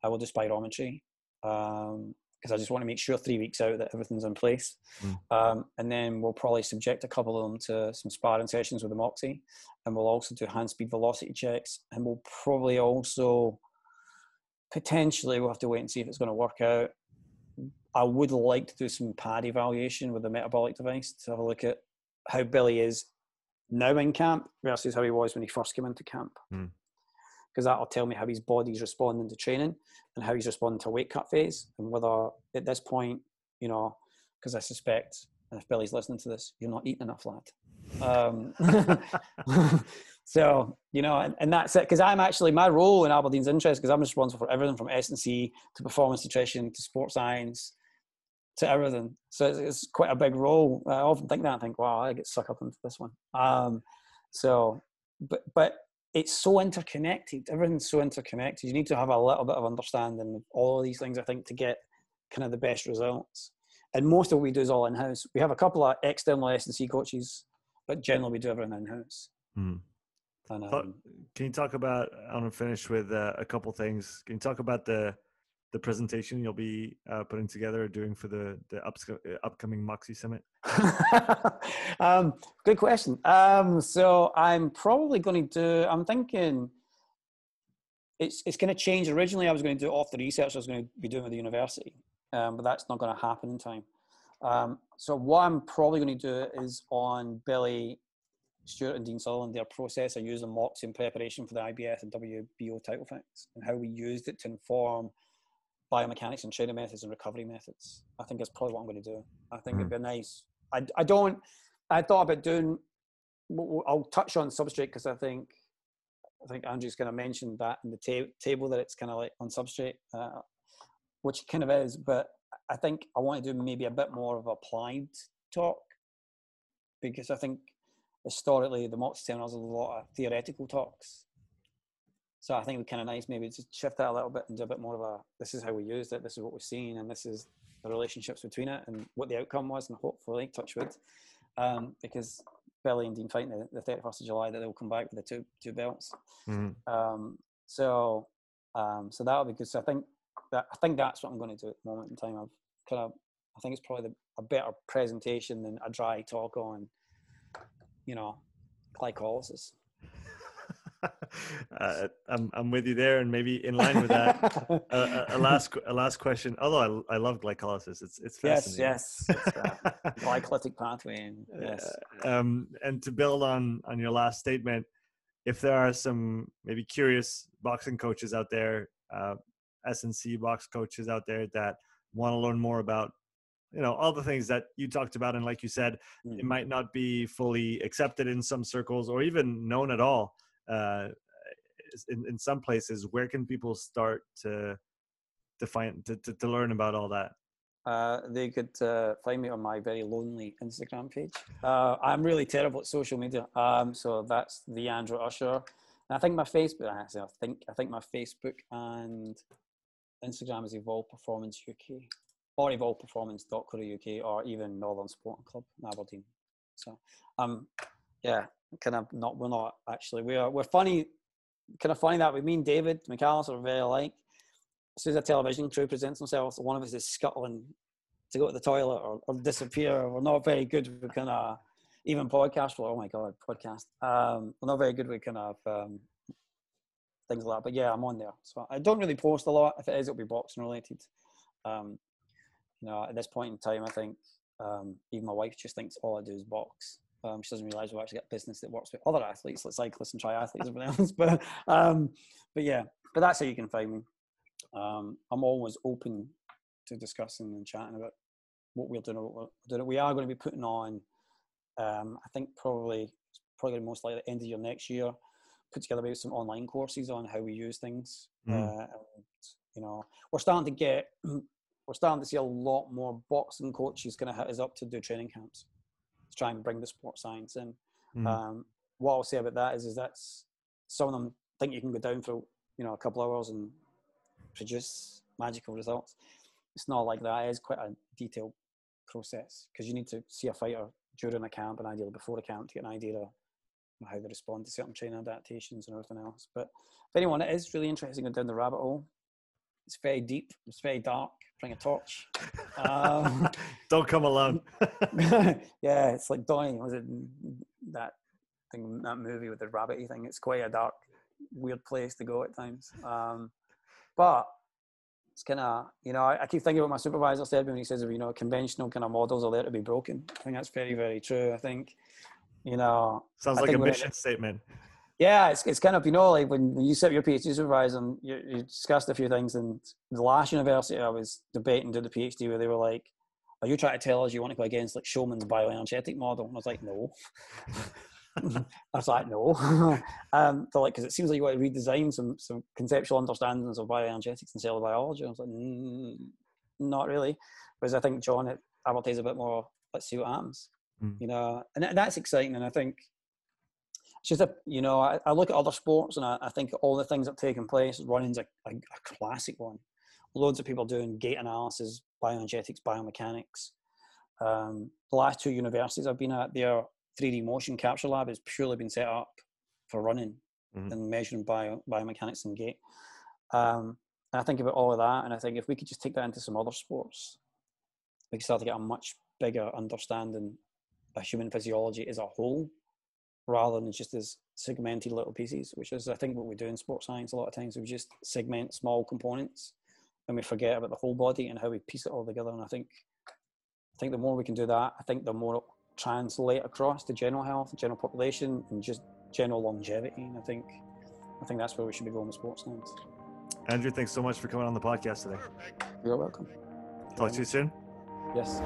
S1: I will do spirometry. Um, because I just want to make sure three weeks out that everything's in place. Mm. Um, and then we'll probably subject a couple of them to some sparring sessions with the Moxy, and we'll also do hand speed velocity checks, and we'll probably also potentially we'll have to wait and see if it's going to work out. I would like to do some pad evaluation with the metabolic device to have a look at how Billy is now in camp versus how he was when he first came into camp. Mm because that'll tell me how his body's responding to training and how he's responding to weight cut phase and whether at this point, you know, because I suspect, and if Billy's listening to this, you're not eating enough, lad. Um, so you know, and, and that's it. Because I'm actually my role in Aberdeen's interest because I'm responsible for everything from S and C to performance nutrition to sports science to everything. So it's, it's, quite a big role. I often think that I think, wow, I get sucked up into this one. Um, so, but but it's so interconnected. Everything's so interconnected. You need to have a little bit of understanding of all of these things, I think, to get kind of the best results. And most of what we do is all in house. We have a couple of external S and C coaches, but generally we do everything in house. Mm.
S2: Um, can you talk about? I want to finish with uh, a couple things. Can you talk about the the presentation you'll be uh, putting together or doing for the the upcoming Moxy Summit?
S1: um, good question. Um, so I'm probably going to do. I'm thinking it's it's going to change. Originally, I was going to do off the research I was going to be doing with the university, um, but that's not going to happen in time. Um, so what I'm probably going to do is on Billy Stuart and Dean Sutherland, their process of using Moxy in preparation for the IBF and WBO title fights, and how we used it to inform biomechanics and training methods and recovery methods. I think that's probably what I'm going to do. I think mm. it'd be nice. I, I don't. I thought about doing. I'll touch on substrate because I think I think Andrew's going to mention that in the ta- table that it's kind of like on substrate, uh, which kind of is. But I think I want to do maybe a bit more of applied talk because I think historically the Moxy seminars are a lot of theoretical talks. So I think it'd be kind of nice maybe to shift that a little bit and do a bit more of a this is how we used it, this is what we've seen, and this is the relationships between it and what the outcome was, and hopefully touch wood, um, because Billy and Dean fighting the, the 31st of July that they'll come back with the two two belts. Mm-hmm. Um, so um, so that'll be good. So I think that I think that's what I'm going to do at the moment in time. I've kind of I think it's probably the, a better presentation than a dry talk on you know glycolysis.
S2: uh, I'm I'm with you there, and maybe in line with that, uh, a, last a last question. Although I, I love glycolysis, it's it's fascinating.
S1: Yes, yes, uh, glycolytic pathway. And, yes.
S2: Um, and to build on on your last statement, if there are some maybe curious boxing coaches out there, uh, S&C box coaches out there that want to learn more about you know all the things that you talked about and like you said mm. it might not be fully accepted in some circles or even known at all uh, in, in some places where can people start to to find to, to, to learn about all that
S1: uh, they could uh, find me on my very lonely Instagram page. Uh, I'm really terrible at social media, um, so that's the Andrew Usher. And I think my Facebook, actually, I think I think my Facebook and Instagram is Evolve Performance UK or evolveperformance.co.uk or even Northern Sporting Club in Aberdeen. So, um, yeah, kind of not we're not actually we are we're funny kind of funny that we mean David McAllister are very alike. As soon as a television crew presents themselves, one of us is scuttling to go to the toilet or, or disappear. We're not very good with kind of even podcast. oh my god, podcast. Um, we're not very good with kind of um, things like that. But yeah, I'm on there. So I don't really post a lot. If it is, it'll be boxing related. Um, you know, at this point in time, I think um, even my wife just thinks all I do is box. Um, she doesn't realize we've actually got a business that works with other athletes, like cyclists and triathletes and everything else. But um, but yeah, but that's how you can find me. Um, I'm always open to discussing and chatting about what we're doing. What we're doing. We are going to be putting on. Um, I think probably probably most likely the end of year next year. Put together maybe some online courses on how we use things. Mm. Uh, and, you know, we're starting to get. We're starting to see a lot more boxing coaches going to hit us up to do training camps try and bring the sport science in. Mm. Um, what I'll say about that is, is that's some of them think you can go down for you know a couple hours and produce magical results. It's not like that. It is quite a detailed process because you need to see a fighter during a camp and ideally before a camp to get an idea of how they respond to certain training adaptations and everything else. But if anyone it is really interesting in going down the rabbit hole, it's very deep. It's very dark. Bring a torch.
S2: Um, Don't come alone.
S1: yeah, it's like dying. Was it that thing, that movie with the rabbity thing? It's quite a dark, weird place to go at times. Um, but it's kind of, you know, I, I, keep thinking about my supervisor said when he says, you know, conventional kind of models are there to be broken. I think that's very, very true. I think, you know,
S2: sounds
S1: I
S2: like a mission statement.
S1: Yeah, it's, it's kind of, you know, like when, when you sit your PhD supervisor and you, you discussed a few things, and the last university I was debating did the PhD where they were like, Are you trying to tell us you want to go against like Schulman's bioenergetic model? And I was like, No. I was like, No. um, they're like, Because it seems like you want to redesign some, some conceptual understandings of bioenergetics and cell biology. And I was like, mm, Not really. Whereas I think John at Aberdeen is a bit more, let's see what happens. Mm. You know, and that's exciting. And I think it's just a you know I, I look at other sports and I, I, think all the things that have taken place. Running's a, a, a classic one. Loads of people doing gait analysis, bioenergetics, biomechanics. Um, the last two universities I've been at, their 3D motion capture lab has purely been set up for running mm-hmm. and measuring bio, biomechanics and gait. Um, and I think about all of that, and I think if we could just take that into some other sports, we could start to get a much bigger understanding of human physiology as a whole rather than just as segmented little pieces, which is I think what we do in sports science a lot of times. We just segment small components and we forget about the whole body and how we piece it all together. And I think I think the more we can do that, I think the more it translates translate across to general health, general population, and just general longevity. And I think I think that's where we should be going with sports science.
S2: Andrew, thanks so much for coming on the podcast today.
S1: You're welcome.
S2: Talk to you soon.
S1: Yes.